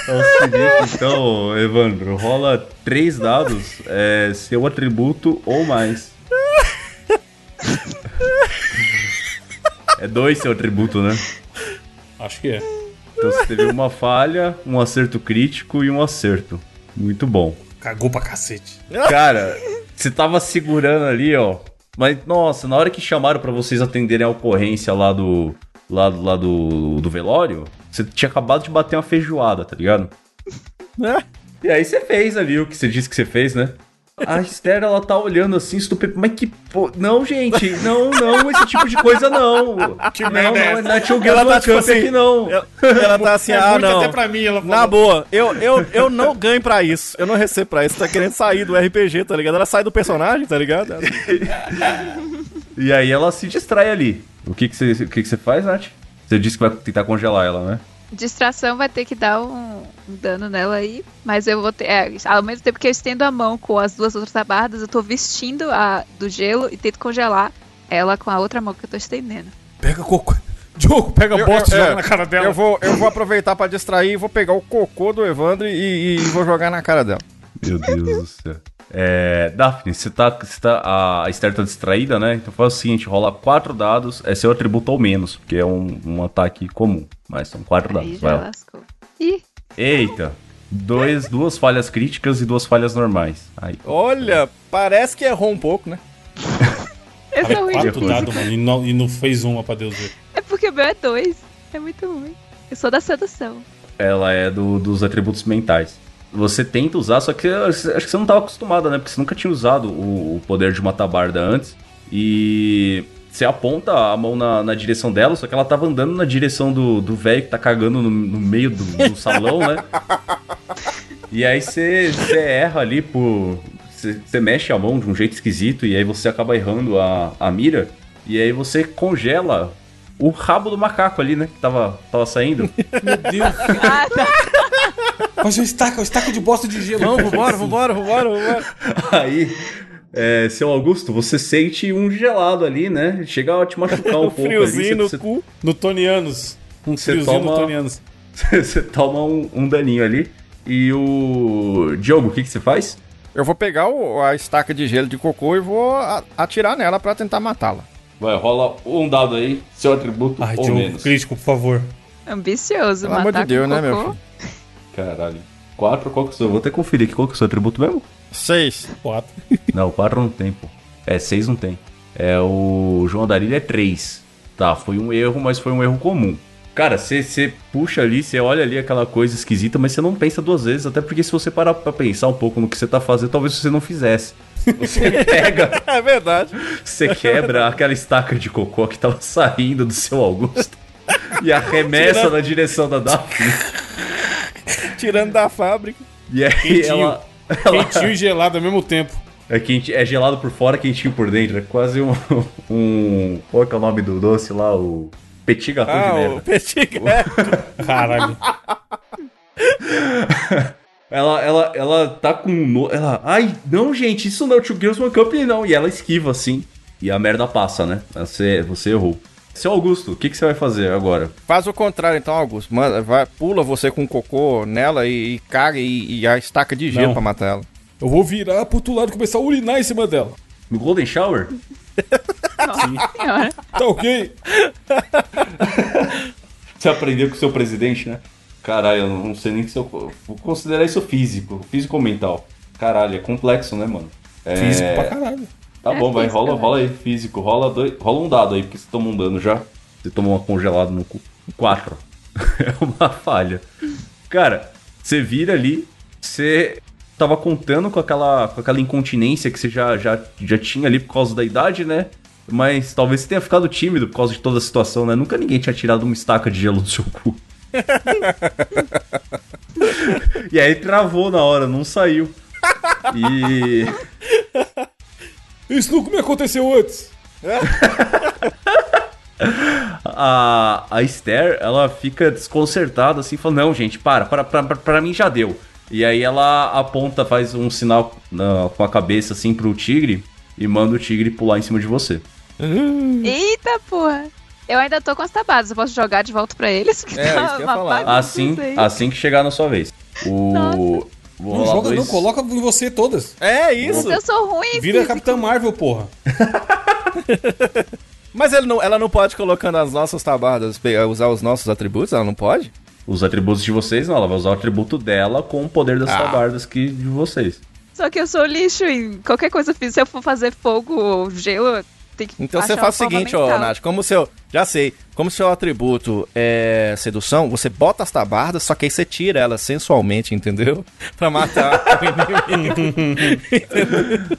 É o seguinte, então, Evandro, rola três dados, é, seu atributo ou mais. É dois seu atributo, né? Acho que é. Então você teve uma falha, um acerto crítico e um acerto. Muito bom. Cagou pra cacete. Cara, você tava segurando ali, ó. Mas, nossa, na hora que chamaram pra vocês atenderem a ocorrência lá do. lá, do- lá do, do velório, você tinha acabado de bater uma feijoada, tá ligado? E aí você fez ali o que você disse que você fez, né? A Esther, ela tá olhando assim, estupendo. Mas que. po- Não, gente, não, não, esse tipo de coisa não. Que não, merda é não, não é Tio Ela tá, tipo assim, aqui, não. Ela, ela tá assim, É ah, muito não. até pra mim, ela falou. Na boa, eu, eu, eu não ganho pra isso. Eu não recebo pra isso. Tá querendo sair do RPG, tá ligado? Ela sai do personagem, tá ligado? E aí ela se distrai ali. O que que você, o que que você faz, Nath? Você disse que vai tentar congelar ela, né? Distração vai ter que dar um, um dano nela aí, mas eu vou ter. é, ao mesmo tempo que eu estendo a mão com as duas outras tabardas, eu tô vestindo a do gelo e tento congelar ela com a outra mão que eu tô estendendo. Pega cocô. Diogo, pega a Eu- bosta e eu- joga é, na cara dela. Eu vou, eu vou aproveitar pra distrair e vou pegar o cocô do Evandro e, e vou jogar na cara dela. Meu Deus do céu. É, Daphne, você tá, você tá. A Esther tá distraída, né? Então faz o seguinte: rola quatro dados, é seu atributo ao menos, porque é um, um ataque comum. Mas são quatro Aí dados. já Vai lá. Ih, Eita! Dois, duas falhas críticas e duas falhas normais. Aí. Olha, parece que errou um pouco, né? eu sou ruim. Dados, mano, e não, e não fez uma pra Deus ver. É porque o meu é dois. É muito ruim. Eu sou da sedução. Ela é do- dos atributos mentais. Você tenta usar, só que acho que você não estava acostumada, né? Porque você nunca tinha usado o, o poder de uma tabarda antes. E você aponta a mão na, na direção dela, só que ela tava andando na direção do do velho que tá cagando no, no meio do, do salão, né? E aí você, você erra ali por. Você, você mexe a mão de um jeito esquisito e aí você acaba errando a, a mira. E aí você congela o rabo do macaco ali, né? Que tava, tava saindo. Meu Deus. Ah, tá. Faz um estaca, um estaca de bosta de gelo. Vamos, vambora, vambora, vambora, vambora. Aí, é, seu Augusto, você sente um gelado ali, né? Chega a te machucar um Um pouco ali. friozinho no Você, cu. No Tonianos. Um Você friozinho toma- no Tonianos. você toma um, um daninho ali. E o. Diogo, o que, que você faz? Eu vou pegar o- a estaca de gelo de cocô e vou a- atirar nela pra tentar matá-la. Vai, rola um dado aí, seu atributo Ai, ou Diogo, menos. crítico, por favor. Ambicioso, Pelo amor matar de Deus, né, meu cocô. filho? Caralho. Quatro, qual que é o seu? Vou até conferir aqui qual que é o seu atributo mesmo. Seis. Quatro. Não, quatro não tem, pô. É, seis não tem. É o João Darilha é três. Tá, foi um erro, mas foi um erro comum. Cara, você puxa ali, você olha ali aquela coisa esquisita, mas você não pensa duas vezes, até porque se você parar pra pensar um pouco no que você tá fazendo, talvez você não fizesse. Você pega, É verdade. você quebra aquela estaca de cocô que tava saindo do seu Augusto e arremessa Tirando- na direção da Daphne. Tirando da fábrica. E aí Quentinho. ela, ela Quentinho e gelado ao mesmo tempo. é, quente, é gelado por fora, quentinho por dentro. É quase um, um. Qual é que é o nome do doce lá? O petit gâteau de Ah, o merda. petit gâteau. Caralho. Ela, ela, ela tá com. No... Ela. Ai, não, gente, isso não é o Two Girls One Cup, não. E ela esquiva assim. E a merda passa, né? Você, você errou. Seu Augusto, o que, que você vai fazer agora? Faz o contrário então, Augusto. Manda, vai, pula você com cocô nela e, e caga e, e a estaca de gelo Não. pra matar ela. Eu vou virar pro outro lado e começar a urinar em cima dela. No Golden Shower? Senhora. Tá ok? Você aprendeu com o seu presidente, né? Caralho, eu não sei nem se eu. Vou considerar isso físico. Físico ou mental. Caralho, é complexo, né, mano? É... Físico pra caralho. Tá É bom, vai, rola, né? rola aí, físico. Rola, dois, rola um dado aí, porque você tomou um dano já. Você tomou uma congelada no cu. Quatro. é uma falha. Cara, você vira ali, você tava contando com aquela, com aquela incontinência que você já, já, já tinha ali por causa da idade, né? Mas talvez você tenha ficado tímido por causa de toda a situação, né? Nunca ninguém tinha tirado uma estaca de gelo do seu cu. e aí travou na hora, não saiu. E. Isso nunca me aconteceu antes. a, a Esther, ela fica desconcertada assim, fala: Não, gente, para, para, para, para mim já deu. E aí ela aponta, faz um sinal na- com a cabeça assim pro tigre e manda o tigre pular em cima de você. Eita porra. Eu ainda tô com as tabadas, eu posso jogar de volta pra eles? Que É, tá isso que eu ia falar. Assim, assim que chegar na sua vez. O. Vou Não joga, dois- não, coloca em você todas. É isso. Eu sou ruim, Vira físico. Capitã Marvel, porra. Mas ele não, ela não pode colocando as nossas tabadas, pe- usar os nossos atributos? Ela não pode? Os atributos de vocês, não. Ela vai usar o atributo dela com o poder das Ah. tabardas que de vocês. Só que eu sou lixo em qualquer coisa fiz. Se eu for fazer fogo ou gelo, tem que Então você faz o seguinte, ó. Nath, como seu. Já sei, como seu atributo é sedução, você bota as tabardas, só que aí você tira elas sensualmente, entendeu? Pra matar o inimigo.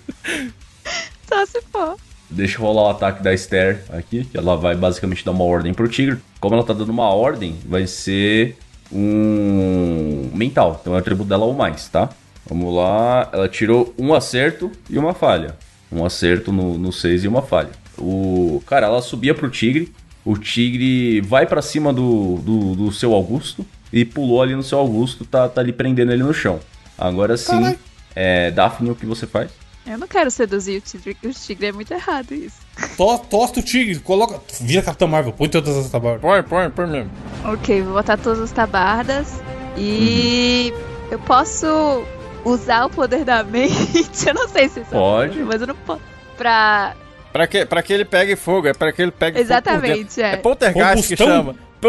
Só se for. Deixa eu rolar o ataque da Esther aqui, que ela vai basicamente dar uma ordem pro tigre. Como ela tá dando uma ordem, vai ser um mental. Então é o atributo dela ou mais, tá? Vamos lá. Ela tirou um acerto e uma falha. Um acerto no 6 e uma falha. O Cara, ela subia pro tigre. O tigre vai pra cima do, do, do seu Augusto e pulou ali no seu Augusto, tá, tá ali prendendo ele no chão. Agora sim, é, Daphne, o que você faz? Eu não quero seduzir o tigre, o tigre é muito errado isso. To- Tosta o tigre, coloca. Vira Capitã Marvel, põe todas as tabardas. Põe, põe, põe mesmo. Ok, vou botar todas as tabardas. E eu posso usar o poder da mente. Eu não sei se isso Pode. é mas eu não posso. Pra. Pra que, pra que ele pegue fogo, é pra que ele pegue fogo por Exatamente, é. É poltergeist que chama. Tá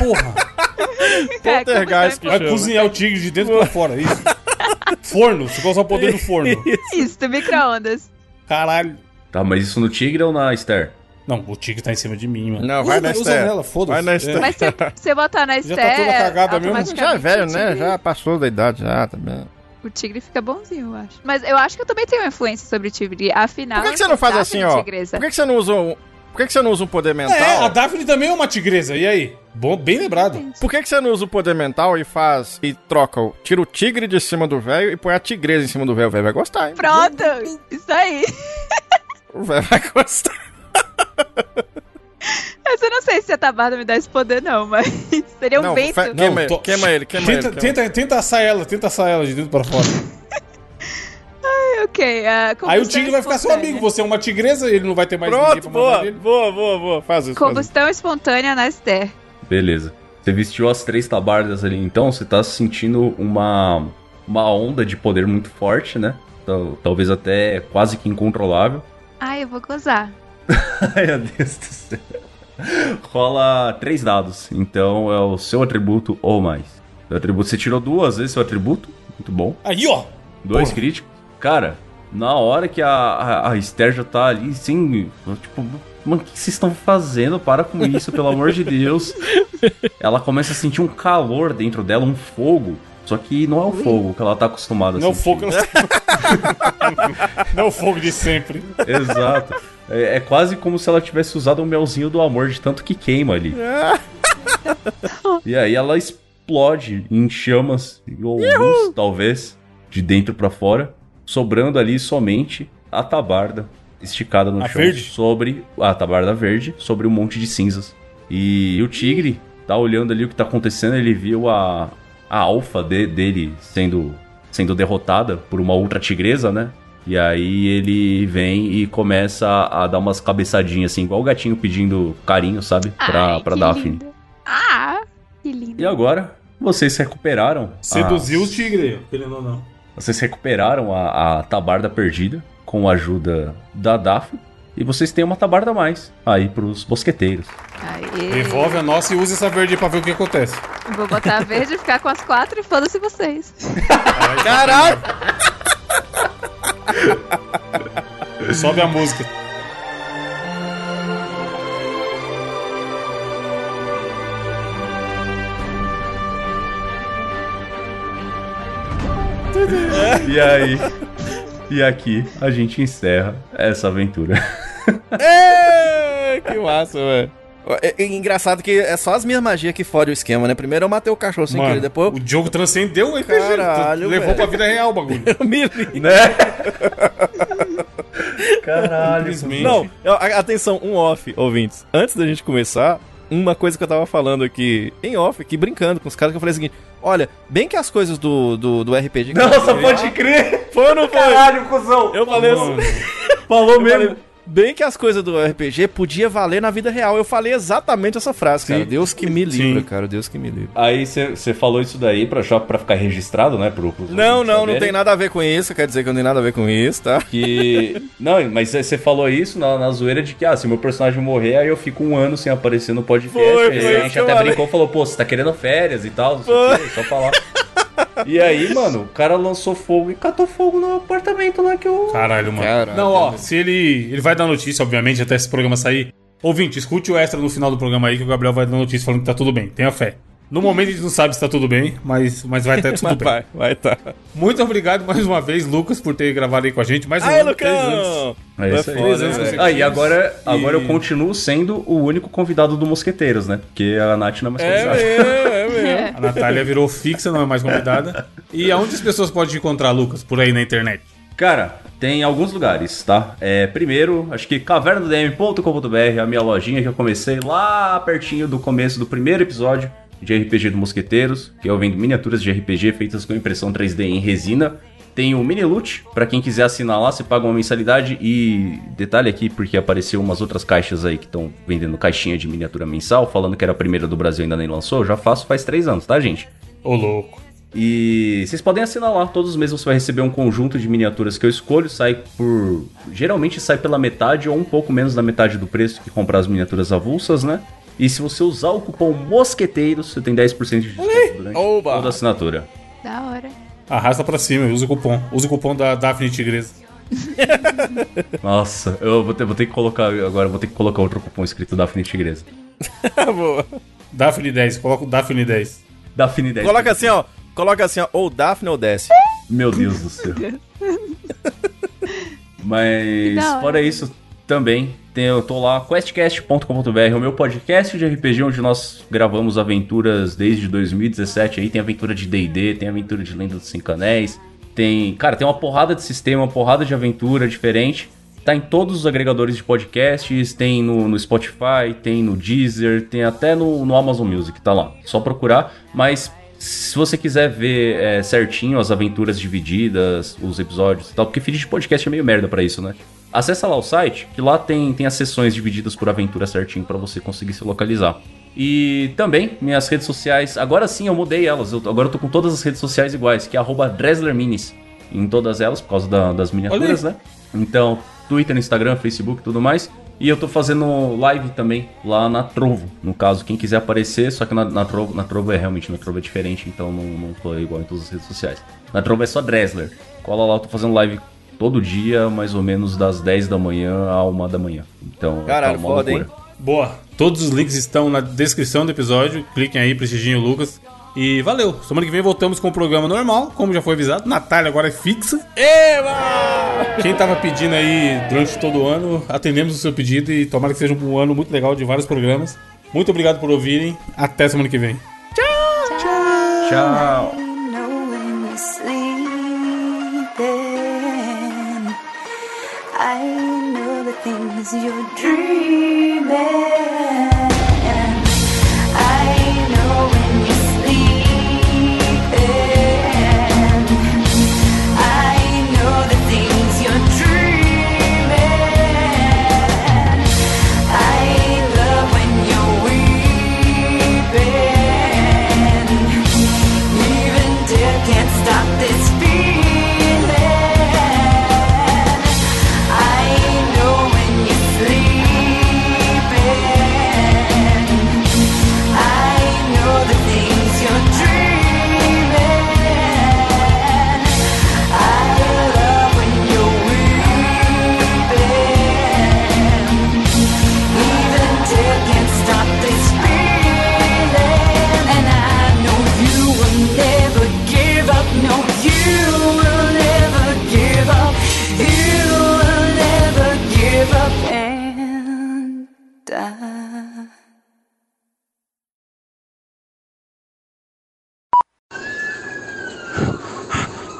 porra. É, Poltergeist que Vai chama. cozinhar o tigre de dentro pra fora, é isso. Forno, você vai usar o poder do forno. Isso, do micro-ondas. Caralho. Tá, mas isso no tigre ou na Esther? Não, o tigre tá em cima de mim, mano. Não, Usa- vai na usa Esther. nela, foda-se. Vai na É. Esther. Mas se você botar na Já Esther. tá toda cagada mesmo? Já é velho, né? Já passou da idade, já também. O tigre fica bonzinho, eu acho. Mas eu acho que eu também tenho influência sobre o tigre. Afinal. Por que, que você não faz assim, ó? tigresa. Por que, que você não usa um. Por que, que você não usa um poder mental? É, a Daphne também é uma tigresa, e aí? Bom, bem lembrado. Por que, que você não usa o poder mental e faz. e troca o. Tira o tigre de cima do velho e põe a tigresa em cima do velho? O velho vai gostar, hein? Pronto! Isso aí. O velho vai gostar. Mas eu não sei se a tabarda me dá esse poder, não, mas seria um Não, vento. fe- Queima ele, tô- queima ele, queima tenta, ele, queima Tenta, tenta assar ela, tenta assar ela de dentro pra fora. Ok, a Aí o tigre vai ficar seu amigo, você é uma tigresa, ele não vai ter mais ninguém Pronto, pra mandar boa, nele. boa, boa, boa. Faz isso. Faz isso. Combustão espontânea na Esther. Beleza. Você vestiu as três tabardas ali, então você tá sentindo uma, uma onda de poder muito forte, né? Tal- Talvez até quase que incontrolável. Ai, eu vou gozar. Ai, meu Deus do céu. Rola três dados, então é o seu atributo ou mais. Seu atributo, você tirou duas vezes seu atributo, muito bom. Aí, ó. Dois Porra. críticos. Cara, na hora que a, a, a Esther já tá ali, assim, tipo, mano, o que vocês estão fazendo? Para com isso, pelo amor de Deus. Ela começa a sentir um calor dentro dela, um fogo. Só que não é o fogo que ela tá acostumada a Não é o sentir. fogo. Não é o fogo de sempre. Exato. É, é quase como se ela tivesse usado um melzinho do amor de tanto que queima ali. e aí ela explode em chamas ou luz, talvez, de dentro pra fora, sobrando ali somente a tabarda esticada no A chão verde? sobre a tabarda verde sobre um monte de cinzas. E o tigre tá olhando ali o que tá acontecendo, ele viu a a alfa de- dele sendo sendo derrotada por uma outra tigresa, né? E aí ele vem e começa a dar umas cabeçadinhas assim, igual o gatinho pedindo carinho, sabe? Pra, Ai, pra Daphne. lindo. Ah, que lindo. E agora, vocês recuperaram. Seduziu a- o tigre, querendo ou não. Vocês recuperaram a, a tabarda perdida com a ajuda da Daphne. E vocês têm uma tabarda a mais aí pros mosqueteiros. Aê. Devolve a nossa e usa essa verde pra ver o que acontece. Vou botar a verde e ficar com as quatro e foda-se vocês. Caralho! Sobe a música. E aí? E aqui a gente encerra essa aventura. É, que massa, velho. É, é engraçado que é só as minhas magias que fodem o esquema, né? Primeiro eu matei o cachorro sem Mano, querer, depois o jogo transcendeu o RPG. Caralho, levou velho. pra vida real o bagulho. me li. Né? Caralho. Não, atenção, um off, ouvintes. Antes da gente começar, uma coisa que eu tava falando aqui, em off, aqui brincando com os caras, que eu falei o seguinte: olha, bem que as coisas do, do, do RPG. Nossa, pode crer. Foi ou não foi? Caralho, cuzão. Eu falei assim. Falou mesmo. Bem que as coisas do RPG podia valer na vida real. Eu falei exatamente essa frase, cara. Sim. Deus que me livra, Sim. cara. Deus que me livra. Aí você falou isso daí pra, já, pra ficar registrado, né? Pro, pros Não, não, não tem nada a ver com isso. Quer dizer que não tem nada a ver com isso, tá? Que. Não, mas você falou isso na, na zoeira de que, ah, se meu personagem morrer, aí eu fico um ano sem aparecer no podcast. Foi, foi a gente até falei. brincou e falou, pô, você tá querendo férias e tal, não sei o quê, só falar. E aí, mano, o cara lançou fogo e catou fogo no apartamento lá que eu. caralho, mano. Caralho, não, ó, se ele. Ele vai dar notícia, obviamente, até esse programa sair. Ouvinte, escute o extra no final do programa aí que o Gabriel vai dar notícia falando que tá tudo bem. Tenha fé. No momento a gente não sabe se tá tudo bem, mas, mas vai estar tudo Mas bem. vai, vai tá. Muito obrigado mais uma vez, Lucas, por ter gravado aí com a gente. Mais um Aí, ano, três anos. Lucão! É isso aí. Três anos. Ah, e agora, agora E- eu continuo sendo o único convidado do Mosqueteiros, né? Porque a Nath não é mais É convidada. mesmo, é mesmo. A Natália virou fixa, não é mais convidada. E aonde as pessoas podem encontrar, Lucas? Por aí na internet. Cara, tem alguns lugares, tá? É, primeiro, acho que cavernadm.com.br, a minha lojinha que eu comecei lá pertinho do começo do primeiro episódio de RPG do Mosqueteiros, que eu vendo miniaturas de RPG feitas com impressão 3D em resina. Tem o Mini Loot, pra quem quiser assinar lá, você paga uma mensalidade e detalhe aqui, porque apareceu umas outras caixas aí que estão vendendo caixinha de miniatura mensal, falando que era a primeira do Brasil e ainda nem lançou, já faço faz três anos, tá, gente? Ô, louco. E vocês podem assinar lá, todos os meses você vai receber um conjunto de miniaturas que eu escolho, sai por. Geralmente sai pela metade ou um pouco menos da metade do preço que comprar as miniaturas avulsas, né? E se você usar o cupom Mosqueteiros, você tem 10% de desconto durante Oba! toda a assinatura. Da hora. Arrasta pra cima, usa o cupom. Usa o cupom da Daphne Tigresa. Nossa, eu vou ter, vou ter que colocar agora, vou ter que colocar outro cupom escrito Daphne Tigresa. Boa. Daphne 10, coloca o Daphne 10. Daphne 10. Coloca assim, ó. Coloca assim, ó. Ou Daphne ou desce. Meu Deus do céu. Mas fora isso, também eu tô lá, questcast.com.br, o meu podcast de RPG onde nós gravamos aventuras desde 2017. Aí tem aventura de D&D, tem aventura de Lenda dos Cinco Anéis, tem, cara, tem uma porrada de sistema, uma porrada de aventura diferente. Tá em todos os agregadores de podcasts, tem no, no Spotify, tem no Deezer, tem até no, no Amazon Music, tá lá. Só procurar, mas se você quiser ver é, certinho as aventuras divididas, os episódios e tal, porque feed de podcast é meio merda pra isso, né? Acessa lá o site, que lá tem, tem as sessões divididas por aventura certinho pra você conseguir se localizar. E também, minhas redes sociais, agora sim eu mudei elas, eu, agora eu tô com todas as redes sociais iguais, que é arroba DresslerMinis em todas elas, por causa da- das miniaturas, né? Então, Twitter, Instagram, Facebook e tudo mais. E eu tô fazendo live também lá na Trovo. No caso, quem quiser aparecer, só que na, na, Trovo, na Trovo é realmente, na Trovo é diferente, então não, não tô igual em todas as redes sociais. Na Trovo é só Dressler. Cola lá, eu tô fazendo live todo dia, mais ou menos das 10 da manhã à 1 da manhã. Então, Caralho, tá foda, loucura. Boa. Todos os links estão na descrição do episódio. Cliquem aí, prestigiem o Lucas. E valeu. Semana que vem voltamos com o programa normal, como já foi avisado. Natália agora é fixa. Eba! Quem tava pedindo aí durante todo o ano, atendemos o seu pedido e tomara que seja um ano muito legal de vários programas. Muito obrigado por ouvirem. Até semana que vem. Tchau! I know things you're dreaming.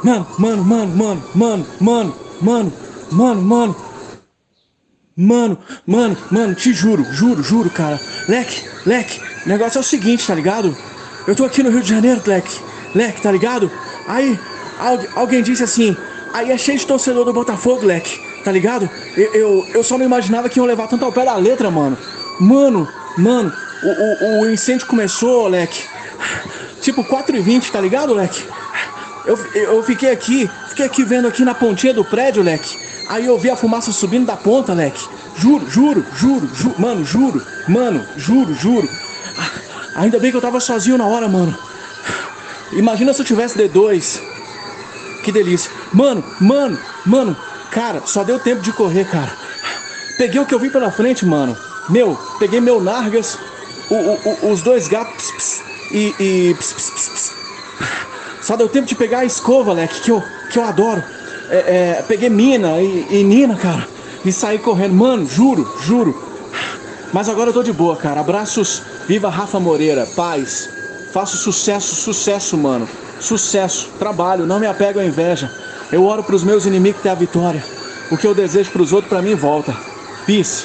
Mano, mano, mano, mano, mano, mano, mano, mano, mano. Mano, mano, mano, te juro, juro, juro, cara. Leque, leque, o negócio é o seguinte, tá ligado? Eu tô aqui no Rio de Janeiro, leque, leque, tá ligado? Aí, algu- alguém disse assim, aí é cheio de torcedor do Botafogo, leque, tá ligado? Eu, eu, eu só não imaginava que iam levar tanto ao pé da letra, mano. Mano, mano, o, o, o incêndio começou, leque. Tipo 4h20, tá ligado, leque? Eu, eu fiquei aqui, fiquei aqui vendo aqui na pontinha do prédio, leque. Aí eu vi a fumaça subindo da ponta, leque. Juro, juro, juro, juro, mano, juro, mano, juro, juro. Ah, Ainda bem que eu tava sozinho na hora, mano. Imagina se eu tivesse D2. Que delícia. Mano, mano, mano, cara, só deu tempo de correr, cara. Peguei o que eu vi pela frente, mano. Meu, peguei meu Nargas, o- o- o- os dois gatos ps, ps, e. e ps, ps, ps, ps. Só deu tempo de pegar a escova, leque, que eu, que eu adoro. É, é, peguei Mina e, e Nina, cara, e saí correndo. Mano, juro, juro. Mas agora eu tô de boa, cara. Abraços, viva Rafa Moreira, paz. Faço sucesso, sucesso, mano. Sucesso, trabalho, não me apego à inveja. Eu oro pros meus inimigos ter a vitória. O que eu desejo pros outros, pra mim, volta. Peace.